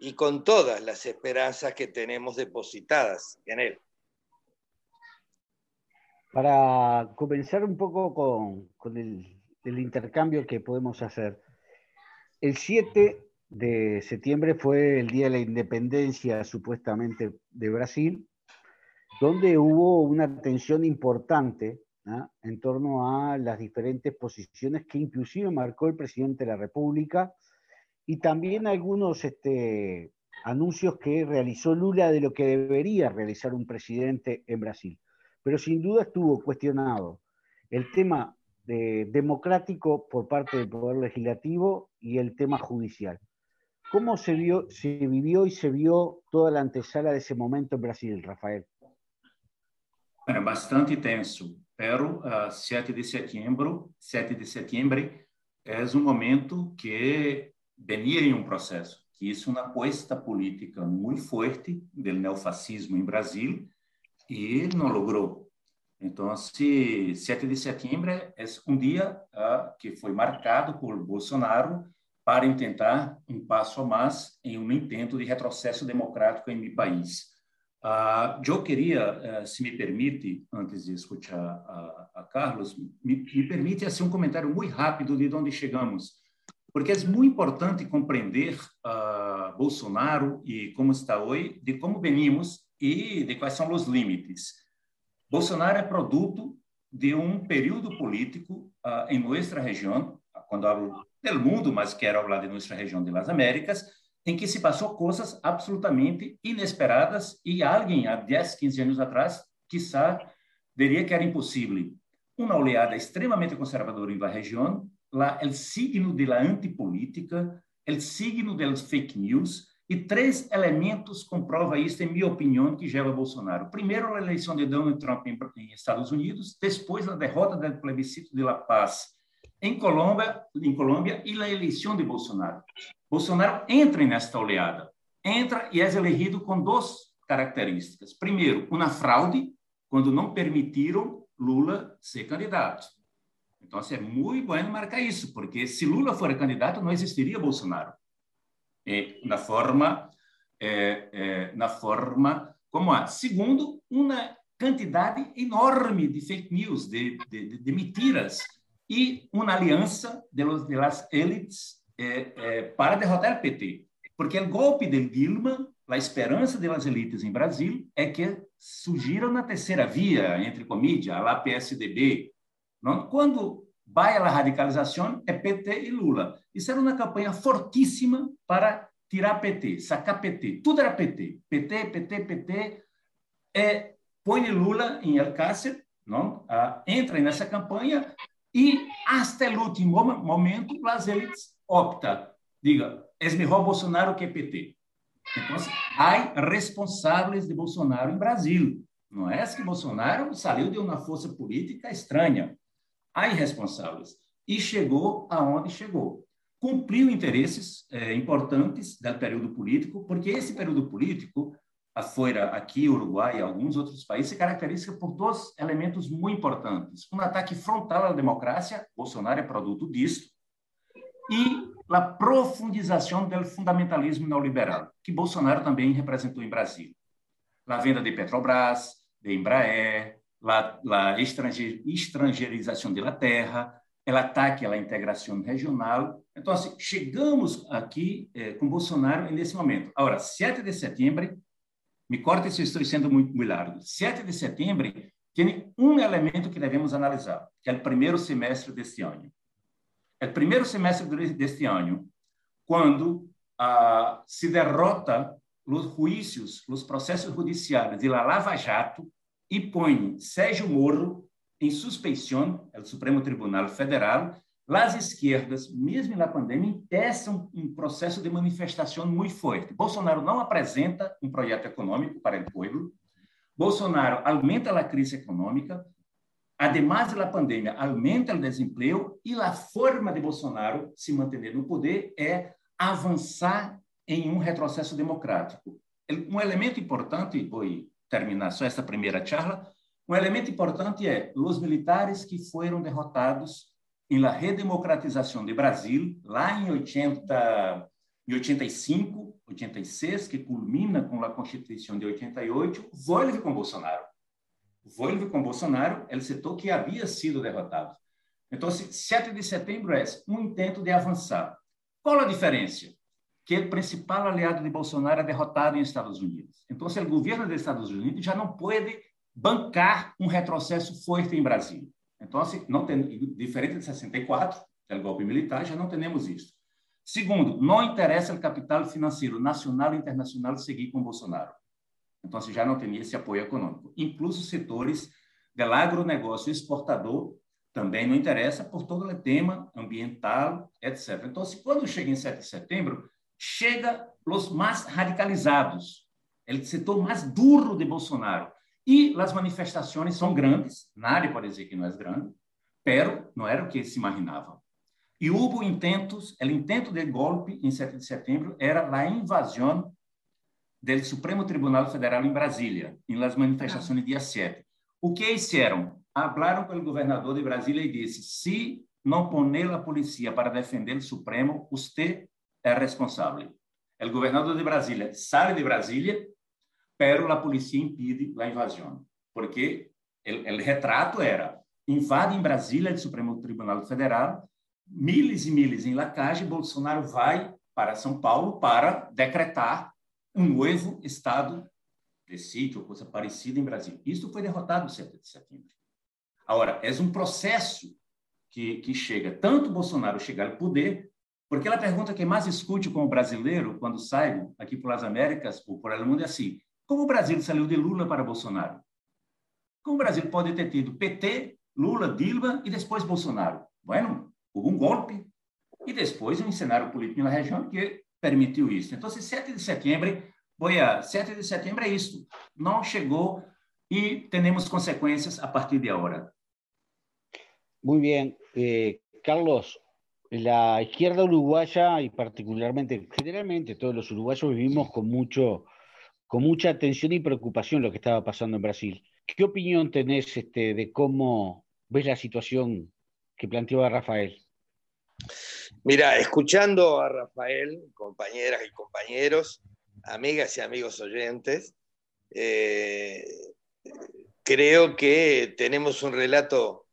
y con todas las esperanzas que tenemos depositadas en él. Para comenzar un poco con, con el, el intercambio que podemos hacer, el 7 de septiembre fue el Día de la Independencia supuestamente de Brasil, donde hubo una tensión importante en torno a las diferentes posiciones que inclusive marcó el presidente de la República y también algunos este, anuncios que realizó Lula de lo que debería realizar un presidente en Brasil. Pero sin duda estuvo cuestionado el tema democrático por parte del Poder Legislativo y el tema judicial. ¿Cómo se, vio, se vivió y se vio toda la antesala de ese momento en Brasil, Rafael? Bueno, bastante tenso, pero uh, 7 de setembro, 7 de setembro é um momento que venía em um processo, que é uma apuesta política muito forte do neofascismo em Brasil e não logrou. Então, 7 de setembro é um dia uh, que foi marcado por Bolsonaro para tentar um passo a mais em um intento de retrocesso democrático em meu país. Uh, eu queria, uh, se me permite, antes de escutar a, a Carlos, me, me, permite assim um comentário muito rápido de onde chegamos, porque é muito importante compreender uh, Bolsonaro e como está hoje, de como venimos e de quais são os limites. Bolsonaro é produto de um período político uh, em nossa região, quando hablo do mundo, mas quero falar de nossa região das Américas, em que se passou coisas absolutamente inesperadas e alguém há 10, 15 anos atrás, quizá, diria que era impossível. Uma oleada extremamente conservadora na região, lá o signo da antipolítica, o signo dos fake news, e três elementos comprovam isso, em minha opinião, que leva Bolsonaro. Primeiro, a eleição de Donald Trump em, em Estados Unidos, depois a derrota do plebiscito de La Paz em Colômbia, em Colômbia e a eleição de Bolsonaro. Bolsonaro entra nesta oleada, entra e é elegido com duas características. Primeiro, uma fraude, quando não permitiram Lula ser candidato. Então, assim, é muito bom marcar isso, porque se Lula for candidato, não existiria Bolsonaro eh, na forma eh, eh, na forma como há. Segundo, uma quantidade enorme de fake news, de, de, de mentiras e uma aliança de, los, de las élites para derrotar o PT. Porque o golpe de Dilma, a esperança das elites em Brasil é que surgiram na terceira via, entre comillas, a PSDB. Não? Quando vai a radicalização é PT e Lula. Isso era uma campanha fortíssima para tirar PT, sacar PT. Tudo era PT. PT, PT, PT. É, põe Lula em El Cácer, não? Ah, entra nessa campanha e, até o último momento, as optam. Diga, é melhor Bolsonaro que PT. Então, há responsáveis de Bolsonaro em Brasil. Não é que Bolsonaro saiu de uma força política estranha. Há irresponsáveis. E chegou aonde chegou cumpriu interesses é, importantes do período político, porque esse período político, fora aqui, Uruguai e alguns outros países, se caracteriza por dois elementos muito importantes. Um ataque frontal à democracia, Bolsonaro é produto disso, e a profundização do fundamentalismo neoliberal, que Bolsonaro também representou em Brasil. A venda de Petrobras, de Embraer, a estrangeirização da terra, o ataque à integração regional. Então, assim, chegamos aqui eh, com Bolsonaro nesse momento. Agora, 7 de setembro, me corte se estou sendo muito, largo, 7 de setembro tem um elemento que devemos analisar, que é o primeiro semestre deste ano. O primeiro semestre deste ano, quando ah, se derrota os juízos, os processos judiciais de la Lava Jato e põe Sérgio Moro em suspeição, o Supremo Tribunal Federal, as esquerdas, mesmo na pandemia, empeçam um processo de manifestação muito forte. Bolsonaro não apresenta um projeto econômico para o povo. Bolsonaro aumenta a crise econômica. Además da pandemia, aumenta o desemprego e a forma de Bolsonaro se manter no poder é avançar em um retrocesso democrático. Um elemento importante, vou terminar só essa primeira charla, um elemento importante é os militares que foram derrotados em la redemocratização de Brasil, lá em 80, em 85, 86, que culmina com a Constituição de 88, volve com Bolsonaro. Volve com Bolsonaro, o setor que havia sido derrotado. Então, 7 de setembro é um intento de avançar. Qual a diferença? Que o principal aliado de Bolsonaro é derrotado em Estados Unidos. Então, o governo dos Estados Unidos já não pode bancar um retrocesso forte em Brasil. Então, assim, não tem, diferente de 64, que é o golpe militar, já não temos isso. Segundo, não interessa o capital financeiro nacional e internacional seguir com Bolsonaro. Então, assim, já não tem esse apoio econômico. Incluso setores do agronegócio exportador também não interessa por todo o tema ambiental, etc. Então, assim, quando chega em 7 de setembro, chega os mais radicalizados, o setor mais duro de Bolsonaro, e as manifestações são grandes, nadie pode dizer que não é grande, pero não era o que se imaginava. E houve intentos, o intento de golpe em 7 de setembro era a invasão do Supremo Tribunal Federal em Brasília, em las manifestações dia 7. O que fizeram? Falaram com o governador de Brasília e disse: se não poner a polícia para defender o Supremo, você é responsável. O governador de Brasília sai de Brasília pero a polícia impede a invasão, porque o retrato era invade em Brasília o Supremo Tribunal Federal, miles e miles em Lacage, Bolsonaro vai para São Paulo para decretar um novo estado de sítio ou coisa parecida em Brasília. Isso foi derrotado no 7 de setembro. Agora, é um processo que, que chega, tanto Bolsonaro chegar ao poder, porque a pergunta que mais escute com o brasileiro quando sai aqui pelas Américas ou por el mundo é assim: como o Brasil saiu de Lula para Bolsonaro? Como o Brasil pode ter tido PT, Lula, Dilma e depois Bolsonaro? Bueno, houve um golpe e depois um cenário político na região que permitiu isso. Então, 7 de setembro, a 7 de setembro é isso. Não chegou e temos consequências a partir de agora. Muy bien. Eh, Carlos, la izquierda uruguaya y particularmente, generalmente todos los uruguayos vivimos con mucho con mucha atención y preocupación lo que estaba pasando en Brasil. ¿Qué opinión tenés este, de cómo ves la situación que planteó Rafael? Mira, escuchando a Rafael, compañeras y compañeros, amigas y amigos oyentes, eh, creo que tenemos un relato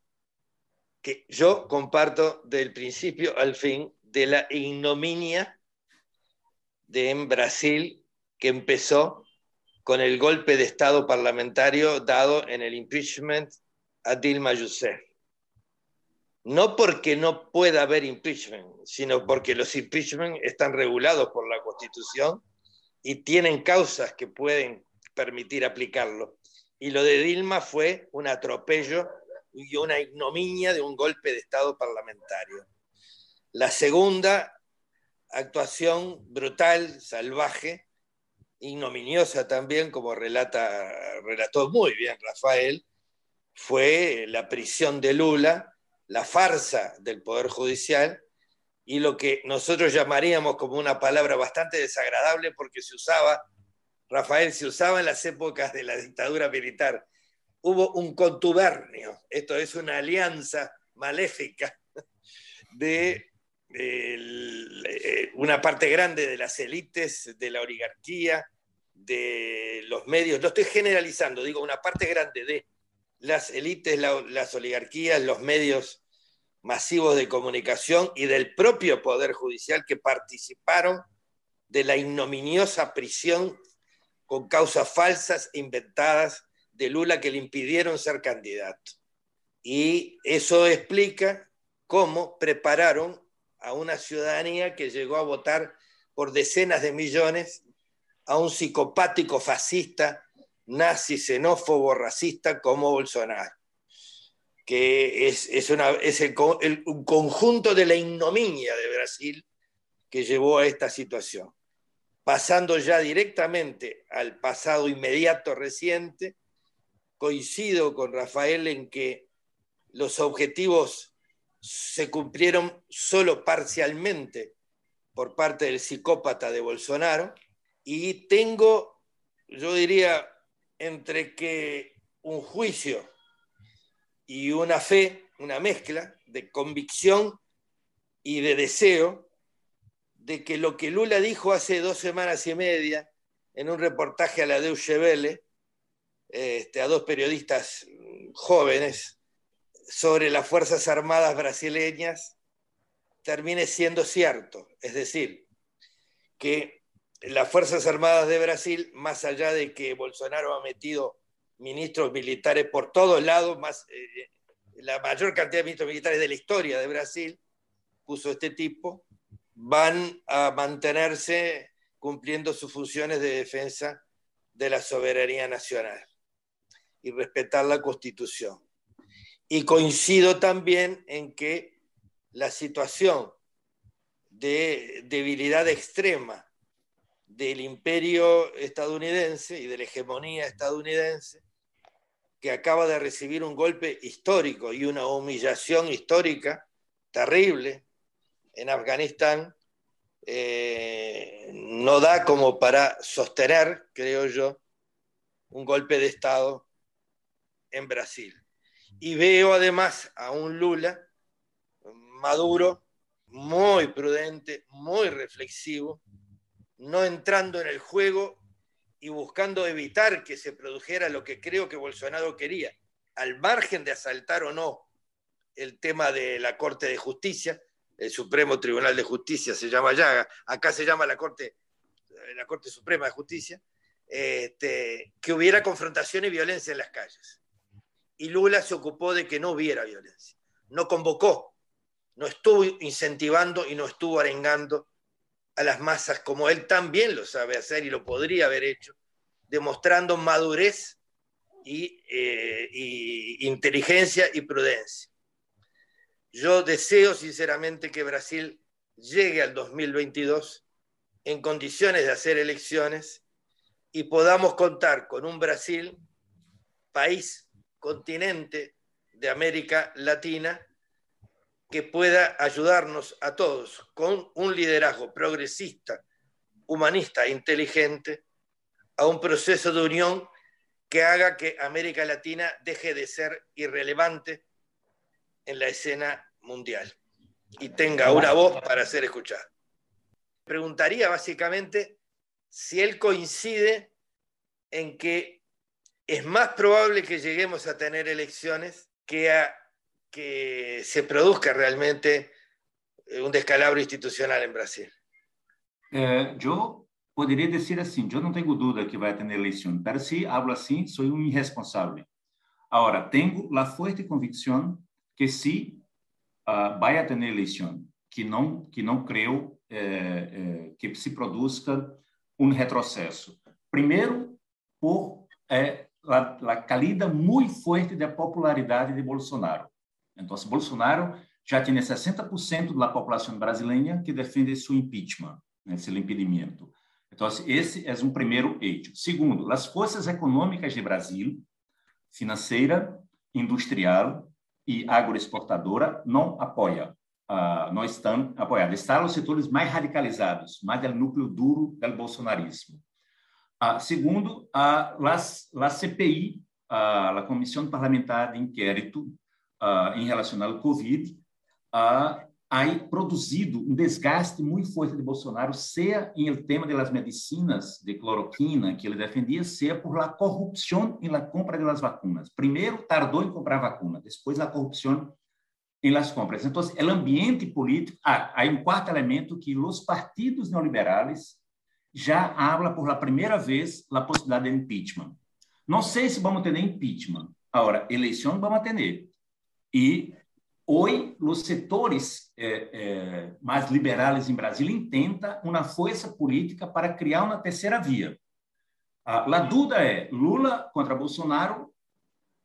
que yo comparto del principio al fin de la ignominia de en Brasil que empezó con el golpe de Estado parlamentario dado en el impeachment a Dilma Rousseff. No porque no pueda haber impeachment, sino porque los impeachment están regulados por la Constitución y tienen causas que pueden permitir aplicarlo. Y lo de Dilma fue un atropello y una ignominia de un golpe de Estado parlamentario. La segunda actuación brutal, salvaje, ignominiosa también, como relata, relató muy bien Rafael, fue la prisión de Lula, la farsa del Poder Judicial y lo que nosotros llamaríamos como una palabra bastante desagradable porque se usaba, Rafael, se usaba en las épocas de la dictadura militar. Hubo un contubernio, esto es una alianza maléfica de eh, una parte grande de las élites, de la oligarquía, de los medios, lo estoy generalizando, digo, una parte grande de las élites, las oligarquías, los medios masivos de comunicación y del propio Poder Judicial que participaron de la ignominiosa prisión con causas falsas inventadas de Lula que le impidieron ser candidato. Y eso explica cómo prepararon a una ciudadanía que llegó a votar por decenas de millones a un psicopático fascista, nazi, xenófobo, racista como Bolsonaro, que es, es el, un conjunto de la ignominia de Brasil que llevó a esta situación. Pasando ya directamente al pasado inmediato reciente, coincido con Rafael en que los objetivos se cumplieron solo parcialmente por parte del psicópata de Bolsonaro y tengo, yo diría, entre que un juicio y una fe, una mezcla de convicción y de deseo de que lo que Lula dijo hace dos semanas y media en un reportaje a la Deutsche Welle, este, a dos periodistas jóvenes, sobre las Fuerzas Armadas brasileñas, termine siendo cierto. Es decir, que las Fuerzas Armadas de Brasil, más allá de que Bolsonaro ha metido ministros militares por todos lados, más, eh, la mayor cantidad de ministros militares de la historia de Brasil, puso este tipo, van a mantenerse cumpliendo sus funciones de defensa de la soberanía nacional y respetar la constitución. Y coincido también en que la situación de debilidad extrema del imperio estadounidense y de la hegemonía estadounidense, que acaba de recibir un golpe histórico y una humillación histórica terrible en Afganistán, eh, no da como para sostener, creo yo, un golpe de Estado en Brasil. Y veo además a un Lula maduro, muy prudente, muy reflexivo, no entrando en el juego y buscando evitar que se produjera lo que creo que Bolsonaro quería, al margen de asaltar o no el tema de la Corte de Justicia, el Supremo Tribunal de Justicia se llama ya, acá se llama la Corte, la Corte Suprema de Justicia, este, que hubiera confrontación y violencia en las calles. Y Lula se ocupó de que no hubiera violencia. No convocó no estuvo incentivando y no estuvo arengando a las masas como él también lo sabe hacer y lo podría haber hecho, demostrando madurez y, eh, inteligencia y prudencia. Yo deseo sinceramente que Brasil llegue al 2022 en condiciones de hacer elecciones y podamos contar con un Brasil, país, continente de América Latina, que pueda ayudarnos a todos con un liderazgo progresista, humanista inteligente a un proceso de unión que haga que América Latina deje de ser irrelevante en la escena mundial y tenga una voz para ser escuchada. Preguntaría básicamente si él coincide en que es más probable que lleguemos a tener elecciones que a que se produzca realmente eh, un descalabro institucional en Brasil? Eh, yo podría decir así, yo no tengo duda que va a tener elección, pero si hablo así, soy un irresponsable. Ahora, tengo la fuerte convicción que sí uh, va a tener elección, que no, que no creo eh, eh, que se produzca un retroceso. Primero, por eh, la caída muy fuerte da popularidade de Bolsonaro. Então, Bolsonaro já tinha 60% da população brasileira que defende seu impeachment, né, seu impedimento. Então, esse é um primeiro eixo. Segundo, as forças econômicas de Brasil, financeira, industrial e agroexportadora, não apoiam, uh, não estão apoiadas. Estão os setores mais radicalizados, mais do núcleo duro do bolsonarismo. Uh, segundo, a uh, CPI, a Comissão Parlamentar de Inquérito uh, em relação ao Covid, uh, aí produzido um desgaste muito forte de Bolsonaro, seja em el tema das medicinas de cloroquina que ele defendia, seja por la corrupção em la compra de las vacunas. Primeiro tardou em comprar vacuna, depois a corrupção em las compras. Então, o ambiente político, ah, aí um quarto elemento que os partidos neoliberais já habla por la primeira vez a possibilidade de impeachment. Não sei se vamos ter impeachment. Agora, eleição vamos ter. E hoje, os setores eh, eh, mais liberais em Brasília intentam uma força política para criar uma terceira via. Ah, a dúvida é Lula contra Bolsonaro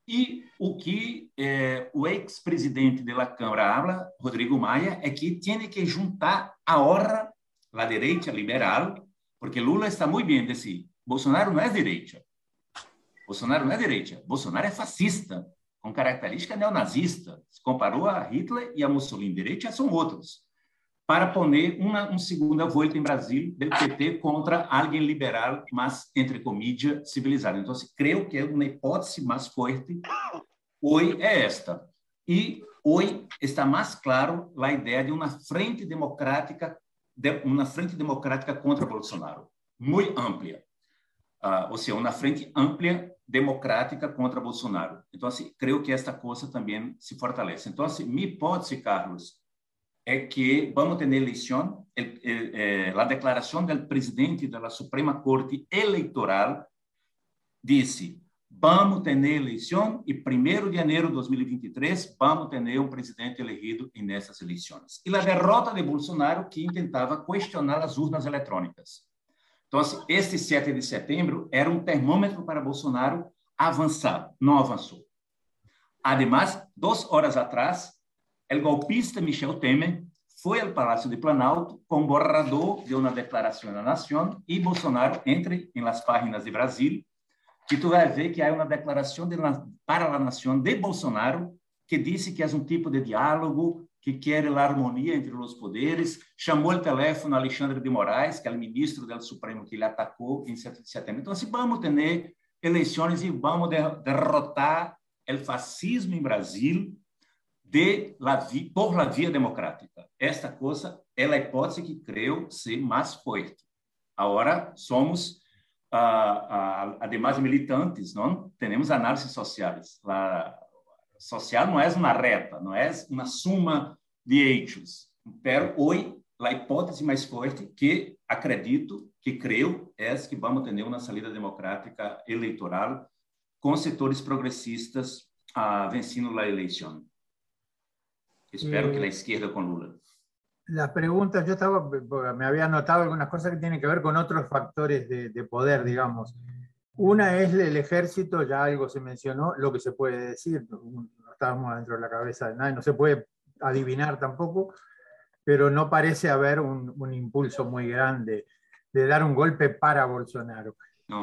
e o que eh, o ex-presidente da Câmara habla, Rodrigo Maia, é que tem que juntar a hora a direita liberal, porque Lula está muito bem decir, Bolsonaro não é direita. Bolsonaro não é direita, Bolsonaro é fascista com característica neonazista. Se comparou a Hitler e a Mussolini. Direita são outros. Para pôr uma, uma segunda volta em Brasil do PT contra alguém liberal, mas, entre comillas, civilizado. Então, creio que é uma hipótese mais forte hoje é esta. E hoje está mais claro a ideia de uma frente democrática, de, uma frente democrática contra Bolsonaro, muito ampla. Uh, ou seja, uma frente ampla democrática contra Bolsonaro. Então, assim, creio que esta coisa também se fortalece. Então, assim, minha hipótese, Carlos, é que vamos ter eleição, eh, a declaração do presidente da Suprema Corte Eleitoral disse, vamos ter eleição e 1 de janeiro de 2023 vamos ter um presidente elegido nessas eleições. E a derrota de Bolsonaro que tentava questionar as urnas eletrônicas. Então, este 7 de setembro era um termômetro para Bolsonaro avançar, não avançou. Ademais, duas horas atrás, o golpista Michel Temer foi ao Palácio de Planalto com um borrador de uma declaração da nação e Bolsonaro entre em las páginas de Brasil que tu vai ver que há uma declaração de, para a nação de Bolsonaro que disse que é um tipo de diálogo que quer a harmonia entre os poderes, chamou o telefone Alexandre de Moraes, que é o ministro do Supremo que ele atacou em 7 de setembro. Então, assim, vamos ter eleições e vamos derrotar o fascismo em Brasil de la por la via democrática. Esta coisa é a hipótese que creio ser mais forte. Agora, somos, uh, uh, ademais militantes, não? temos análises sociais. La, social não é uma reta, não é uma suma de eixos. Pero hoje, a hipótese mais forte que acredito, que creio, é que vamos ter uma saída democrática eleitoral com setores progressistas uh, vencendo a eleição. Espero que la izquierda con Lula. Las preguntas, yo estaba, me había notado algunas cosas que tienen que ver con otros factores de, de poder, digamos. Una es el ejército, ya algo se mencionó, lo que se puede decir, no estábamos dentro de la cabeza de nadie, no se puede adivinar tampoco, pero no parece haber un, un impulso muy grande de dar un golpe para Bolsonaro.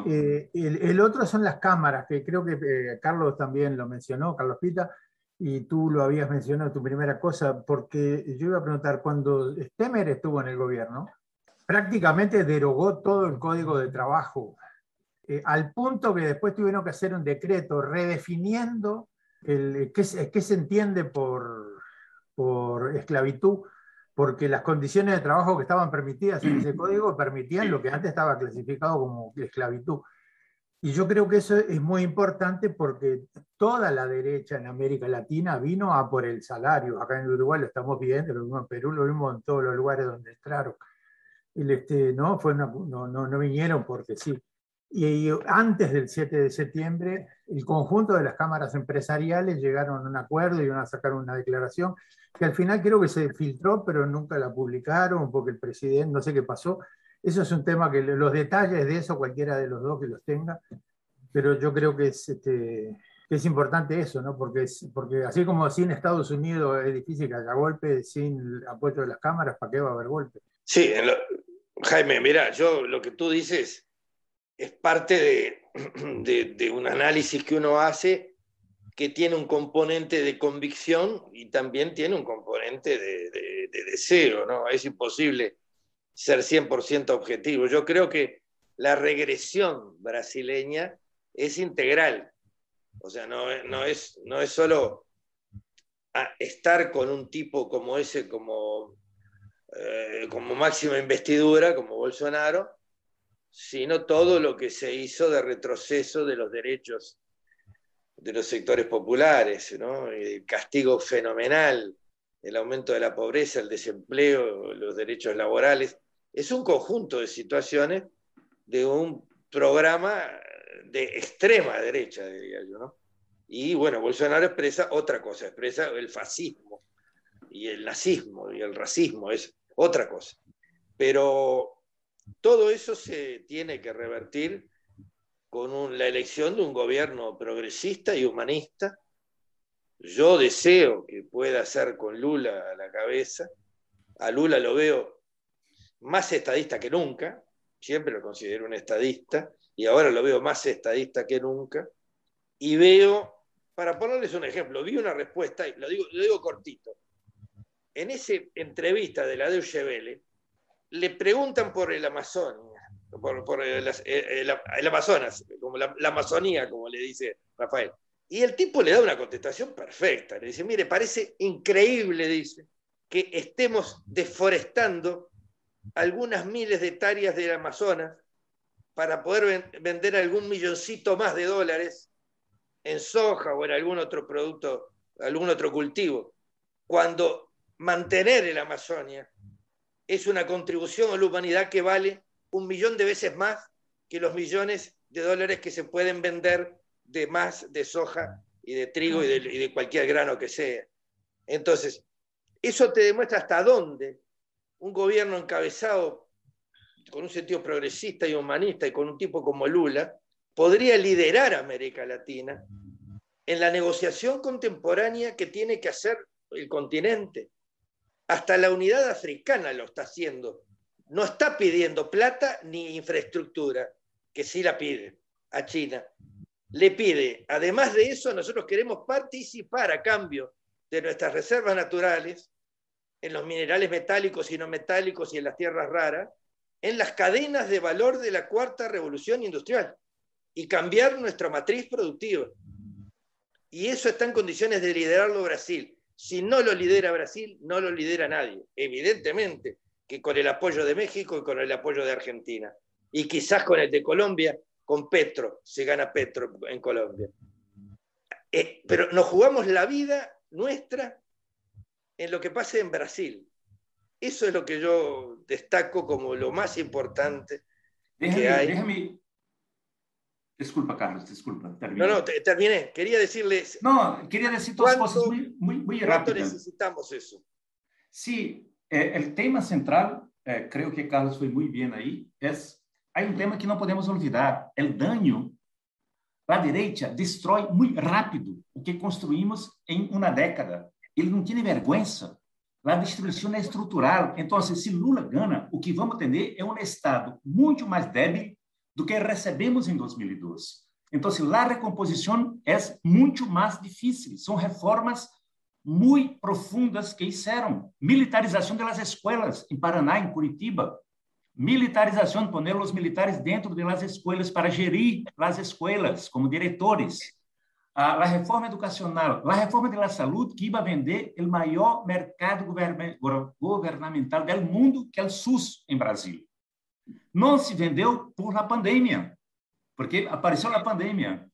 Eh, el, el, otro son las cámaras, que creo que eh, Carlos también lo mencionó, Carlos Pita, y tú lo habías mencionado, tu primera cosa, porque yo iba a preguntar, cuando Stemmer estuvo en el gobierno, prácticamente derogó todo el código de trabajo eh, al punto que después tuvieron que hacer un decreto redefiniendo qué, qué se entiende por, por esclavitud, porque las condiciones de trabajo que estaban permitidas en ese código permitían lo que antes estaba clasificado como esclavitud. Y yo creo que eso es muy importante porque toda la derecha en América Latina vino a por el salario. Acá en Uruguay lo estamos viendo, lo vimos en Perú, lo vimos en todos los lugares donde entraron. El, este, no, Fue no, no, no vinieron porque sí. Y, antes del 7 de septiembre, el conjunto de las cámaras empresariales llegaron a un acuerdo y iban a sacar una declaración que al final creo que se filtró, pero nunca la publicaron porque el presidente, no sé qué pasó. Eso es un tema que los detalles de eso, cualquiera de los dos que los tenga, pero yo creo que es, este, que es importante eso, ¿no? Porque, es, porque así como sin Estados Unidos es difícil que haya golpe, sin apoyo de las cámaras, ¿para qué va a haber golpe? Sí, Jaime, mira, yo lo que tú dices es parte de, de, un análisis que uno hace que tiene un componente de convicción y también tiene un componente de, de deseo, ¿no? Es imposible ser 100% objetivo. Yo creo que la regresión brasileña es integral. O sea, no, es solo estar con un tipo como ese, como, eh, como máxima investidura, como Bolsonaro, sino todo lo que se hizo de retroceso de los derechos de los sectores populares, ¿no? el castigo fenomenal, el aumento de la pobreza, el desempleo, los derechos laborales. Es un conjunto de situaciones de un programa de extrema derecha, diría yo. ¿no? Y bueno, Bolsonaro expresa otra cosa, expresa el fascismo y el nazismo y el racismo es otra cosa. Pero todo eso se tiene que revertir con la elección de un gobierno progresista y humanista. Yo deseo que pueda ser con Lula a la cabeza. A Lula lo veo más estadista que nunca, siempre lo considero un estadista, y ahora lo veo más estadista que nunca. Y veo, para ponerles un ejemplo, vi una respuesta, y lo digo, cortito. En esa entrevista de la Deutsche Welle, le preguntan por el Amazonia, por, el, Amazonas, como la, Amazonía, como le dice Rafael. Y el tipo le da una contestación perfecta. Le dice, mire, parece increíble, dice, que estemos deforestando algunas miles de hectáreas del Amazonas para poder vender algún milloncito más de dólares en soja o en algún otro producto, algún otro cultivo, cuando mantener el Amazonia es una contribución a la humanidad que vale un millón de veces más que los millones de dólares que se pueden vender de más de soja y de trigo y de, cualquier grano que sea. Entonces, eso te demuestra hasta dónde un gobierno encabezado con un sentido progresista y humanista y con un tipo como Lula podría liderar a América Latina en la negociación contemporánea que tiene que hacer el continente. Hasta la unidad africana lo está haciendo no está pidiendo plata ni infraestructura, que sí la pide a China. Le pide, además de eso, nosotros queremos participar a cambio de nuestras reservas naturales, en los minerales metálicos y no metálicos y en las tierras raras, en las cadenas de valor de la cuarta revolución industrial y cambiar nuestra matriz productiva. Y eso está en condiciones de liderarlo Brasil. Si no lo lidera Brasil, no lo lidera nadie, evidentemente que con el apoyo de México y con el apoyo de Argentina. Y quizás con el de Colombia, con Petro, se gana Petro en Colombia. Eh, pero nos jugamos la vida nuestra en lo que pase en Brasil. Eso es lo que yo destaco como lo más importante que hay. Déjame. Disculpa, Carlos, disculpa. Terminé. No, no, terminé. Quería decirles. No, quería decir dos cosas muy, muy, muy rápidas. necesitamos eso? Sí, é, o tema central, é, creio que Carlos foi muito bem aí, é há um tema que não podemos olvidar, é o dano. A direita destrói muito rápido o que construímos em uma década. Ele não tem vergonha. A destruição é estrutural. Então, se Lula ganha, o que vamos ter é um Estado muito mais débil do que recebemos em 2012. Então, a recomposição é muito mais difícil. São reformas muito profundas que hicieron. Militarização das escolas em Paraná, em Curitiba. Militarização, poner os militares dentro das escolas para gerir as escolas como diretores. A, reforma educacional, a reforma da saúde que iba a vender o maior mercado governamental do mundo, que é o SUS em Brasil. Não se vendeu por la pandemia, porque apareceu a pandemia.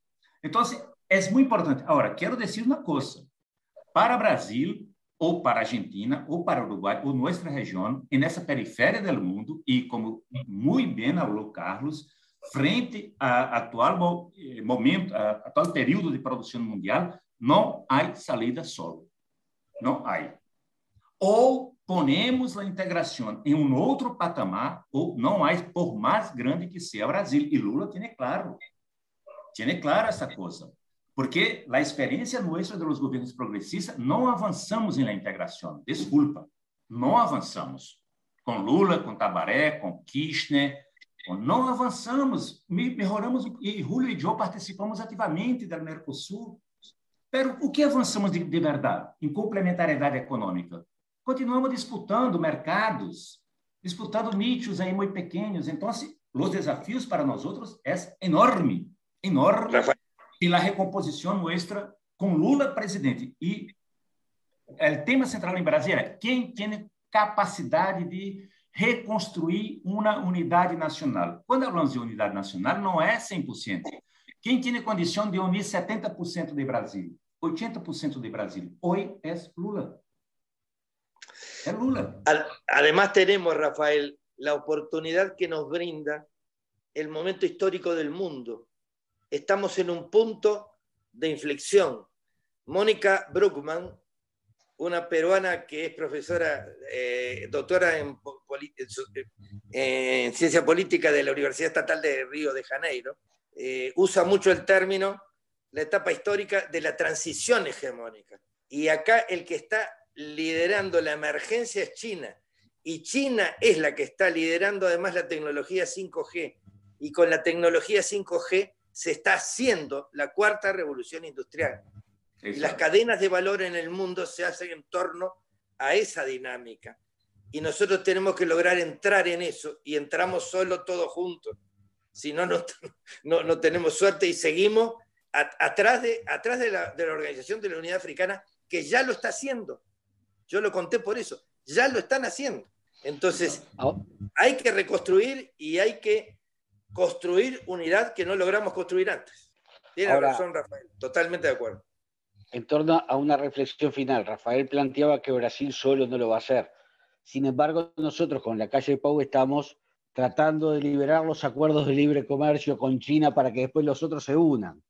Então, é muito importante. Agora, quero dizer uma coisa para Brasil ou para Argentina ou para Uruguai ou nossa região, e nessa periferia do mundo, e como muito bem falou Carlos, frente ao atual eh, momento, ao atual período de produção mundial, não há saída solo. Não há. Ou ponemos a integração em um outro patamar, ou não há, por mais grande que seja Brasil. E Lula tem claro. Tem claro essa coisa. Porque a experiência nossa dos governos progressistas, não avançamos na integração. Desculpa, não avançamos. Com Lula, com Tabaré, com Kirchner, não avançamos, melhoramos, e Julio e eu participamos ativamente da Mercosul. Mas o que avançamos de, de verdade em complementariedade econômica? Continuamos disputando mercados, disputando nichos aí muito pequenos. Então, os desafios para nós outros é enorme, enorme. Rafael e a recomposição nuestra com Lula presidente. E o tema central em Brasília é quem tem capacidade de reconstruir uma unidade nacional. Quando falamos de unidade nacional, não é 100%. Quem tem condição de unir 70% de Brasil, 80% de Brasil, hoje é Lula. É Lula. Además tenemos, Rafael, la oportunidad que nos brinda el momento histórico del mundo. Estamos en un punto de inflexión. Mónica Bruckman una peruana que es profesora, eh, doctora en, en, ciencia política de la Universidad Estatal de Río de Janeiro, eh, usa mucho el término la etapa histórica de la transición hegemónica. Y acá el que está liderando la emergencia es China. Y China es la que está liderando además la tecnología 5G. Y con la tecnología 5G se está haciendo la cuarta revolución industrial. Y las cadenas de valor en el mundo se hacen en torno a esa dinámica. Y nosotros tenemos que lograr entrar en eso y entramos solo todos juntos. Si no, no, no, tenemos suerte y seguimos atrás, de, atrás de, la, de la Organización de la Unidad Africana, que ya lo está haciendo. Yo lo conté por eso, ya lo están haciendo. Entonces, ah. hay que reconstruir y hay que construir unidad que no logramos construir antes. Tiene razón, Rafael, totalmente de acuerdo en torno a una reflexión final. Rafael planteaba que Brasil solo no lo va a hacer. Sin embargo, nosotros con la calle de Pau estamos tratando de liberar los acuerdos de libre comercio con China para que después los otros se unan.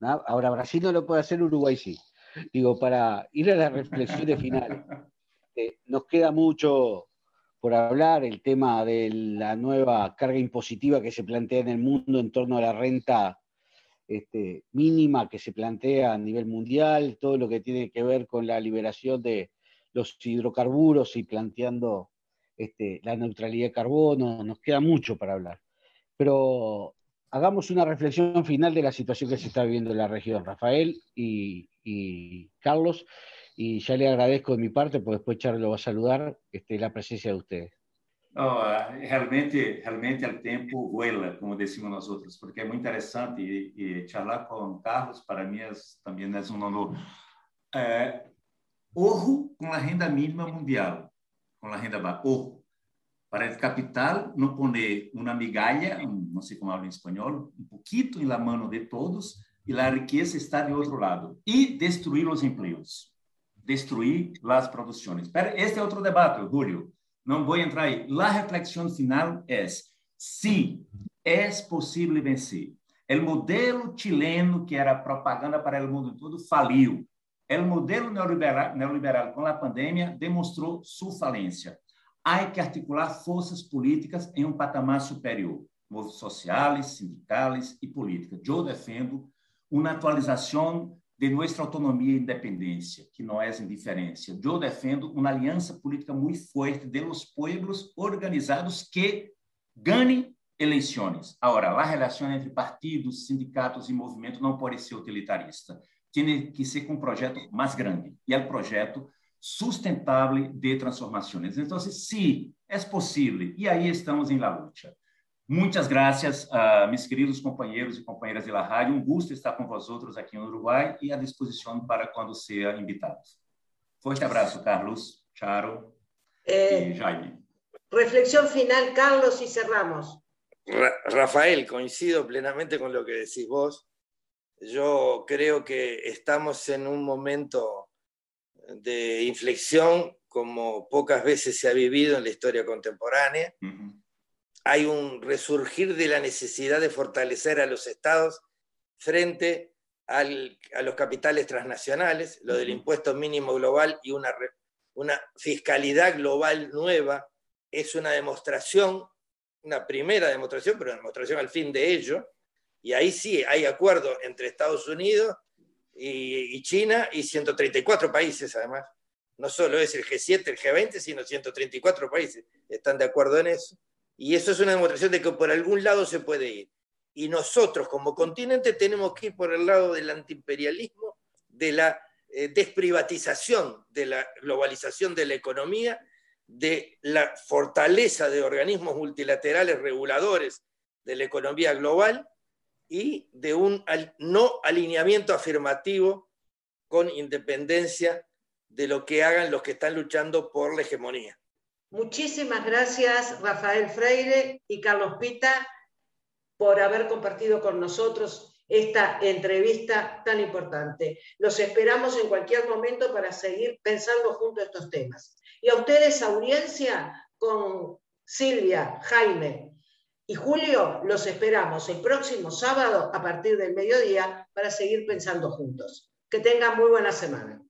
Ahora, Brasil no lo puede hacer, Uruguay sí. Digo, para ir a las reflexiones finales, eh, nos queda mucho por hablar, el tema de la nueva carga impositiva que se plantea en el mundo en torno a la renta este, mínima que se plantea a nivel mundial, todo lo que tiene que ver con la liberación de los hidrocarburos y planteando este, la neutralidad de carbono, nos queda mucho para hablar. Pero hagamos una reflexión final de la situación que se está viviendo en la región, Rafael y, Carlos, y ya le agradezco de mi parte, porque después Charles lo va a saludar, este, la presencia de ustedes. Oh, realmente, realmente o tempo voa, como decimos nós outros, porque é muito interessante e, e charlar com Carlos, para mim, é, também é um honor. É, orro com a renda mínima mundial, com a renda baixa, orro. Para o capital não poner uma migalha, não sei como hablo em espanhol, um pouquinho na mão de todos, e a riqueza está de outro lado. E destruir os empregos, destruir as produções. Este é outro debate, Julio não vou entrar aí. La reflexão final é: se é possível vencer. O modelo chileno, que era propaganda para o mundo todo, faliu. O modelo neoliberal, neoliberal com a pandemia demonstrou sua falência. Há que articular forças políticas em um patamar superior, movimentos sociais, sindicais e políticas. Eu defendo uma atualização de nossa autonomia e independência, que não é indiferença. Eu defendo uma aliança política muito forte de los pueblos organizados que ganhem eleições. Agora, a relação entre partidos, sindicatos e movimento não pode ser utilitarista. Tem que ser com um projeto mais grande, e é o projeto sustentável de transformações. Então, se é possível, e aí estamos em la luta. Muitas graças, uh, meus queridos companheiros e companheiras de la rádio. Um gosto estar com vosotros aqui no Uruguai e à disposição para quando seja invitados. Forte abraço, Carlos, Charo eh, e Jaime. Reflexión final, Carlos, y cerramos. Ra Rafael, coincido plenamente con lo que decís vos. Yo creo que estamos en un momento de inflexión como pocas veces se ha vivido en la historia contemporánea. Uh -huh hay un resurgir de la necesidad de fortalecer a los estados frente a los capitales transnacionales, lo del impuesto mínimo global y una, una fiscalidad global nueva es una demostración, una primera demostración, pero una demostración al fin de ello, y ahí sí hay acuerdo entre Estados Unidos y, y China y 134 países además. No solo es el G7, el G20, sino 134 países están de acuerdo en eso. Y eso es una demostración de que por algún lado se puede ir. Y nosotros como continente tenemos que ir por el lado del antiimperialismo, de la eh, desprivatización, de la globalización de la economía, de la fortaleza de organismos multilaterales reguladores de la economía global y de un no alineamiento afirmativo con independencia de lo que hagan los que están luchando por la hegemonía. Muchísimas gracias, Rafael Freire y Carlos Pita, por haber compartido con nosotros esta entrevista tan importante. Los esperamos en cualquier momento para seguir pensando juntos estos temas. Y a ustedes, audiencia, con Silvia, Jaime y Julio, los esperamos el próximo sábado a partir del mediodía para seguir pensando juntos. Que tengan muy buena semana.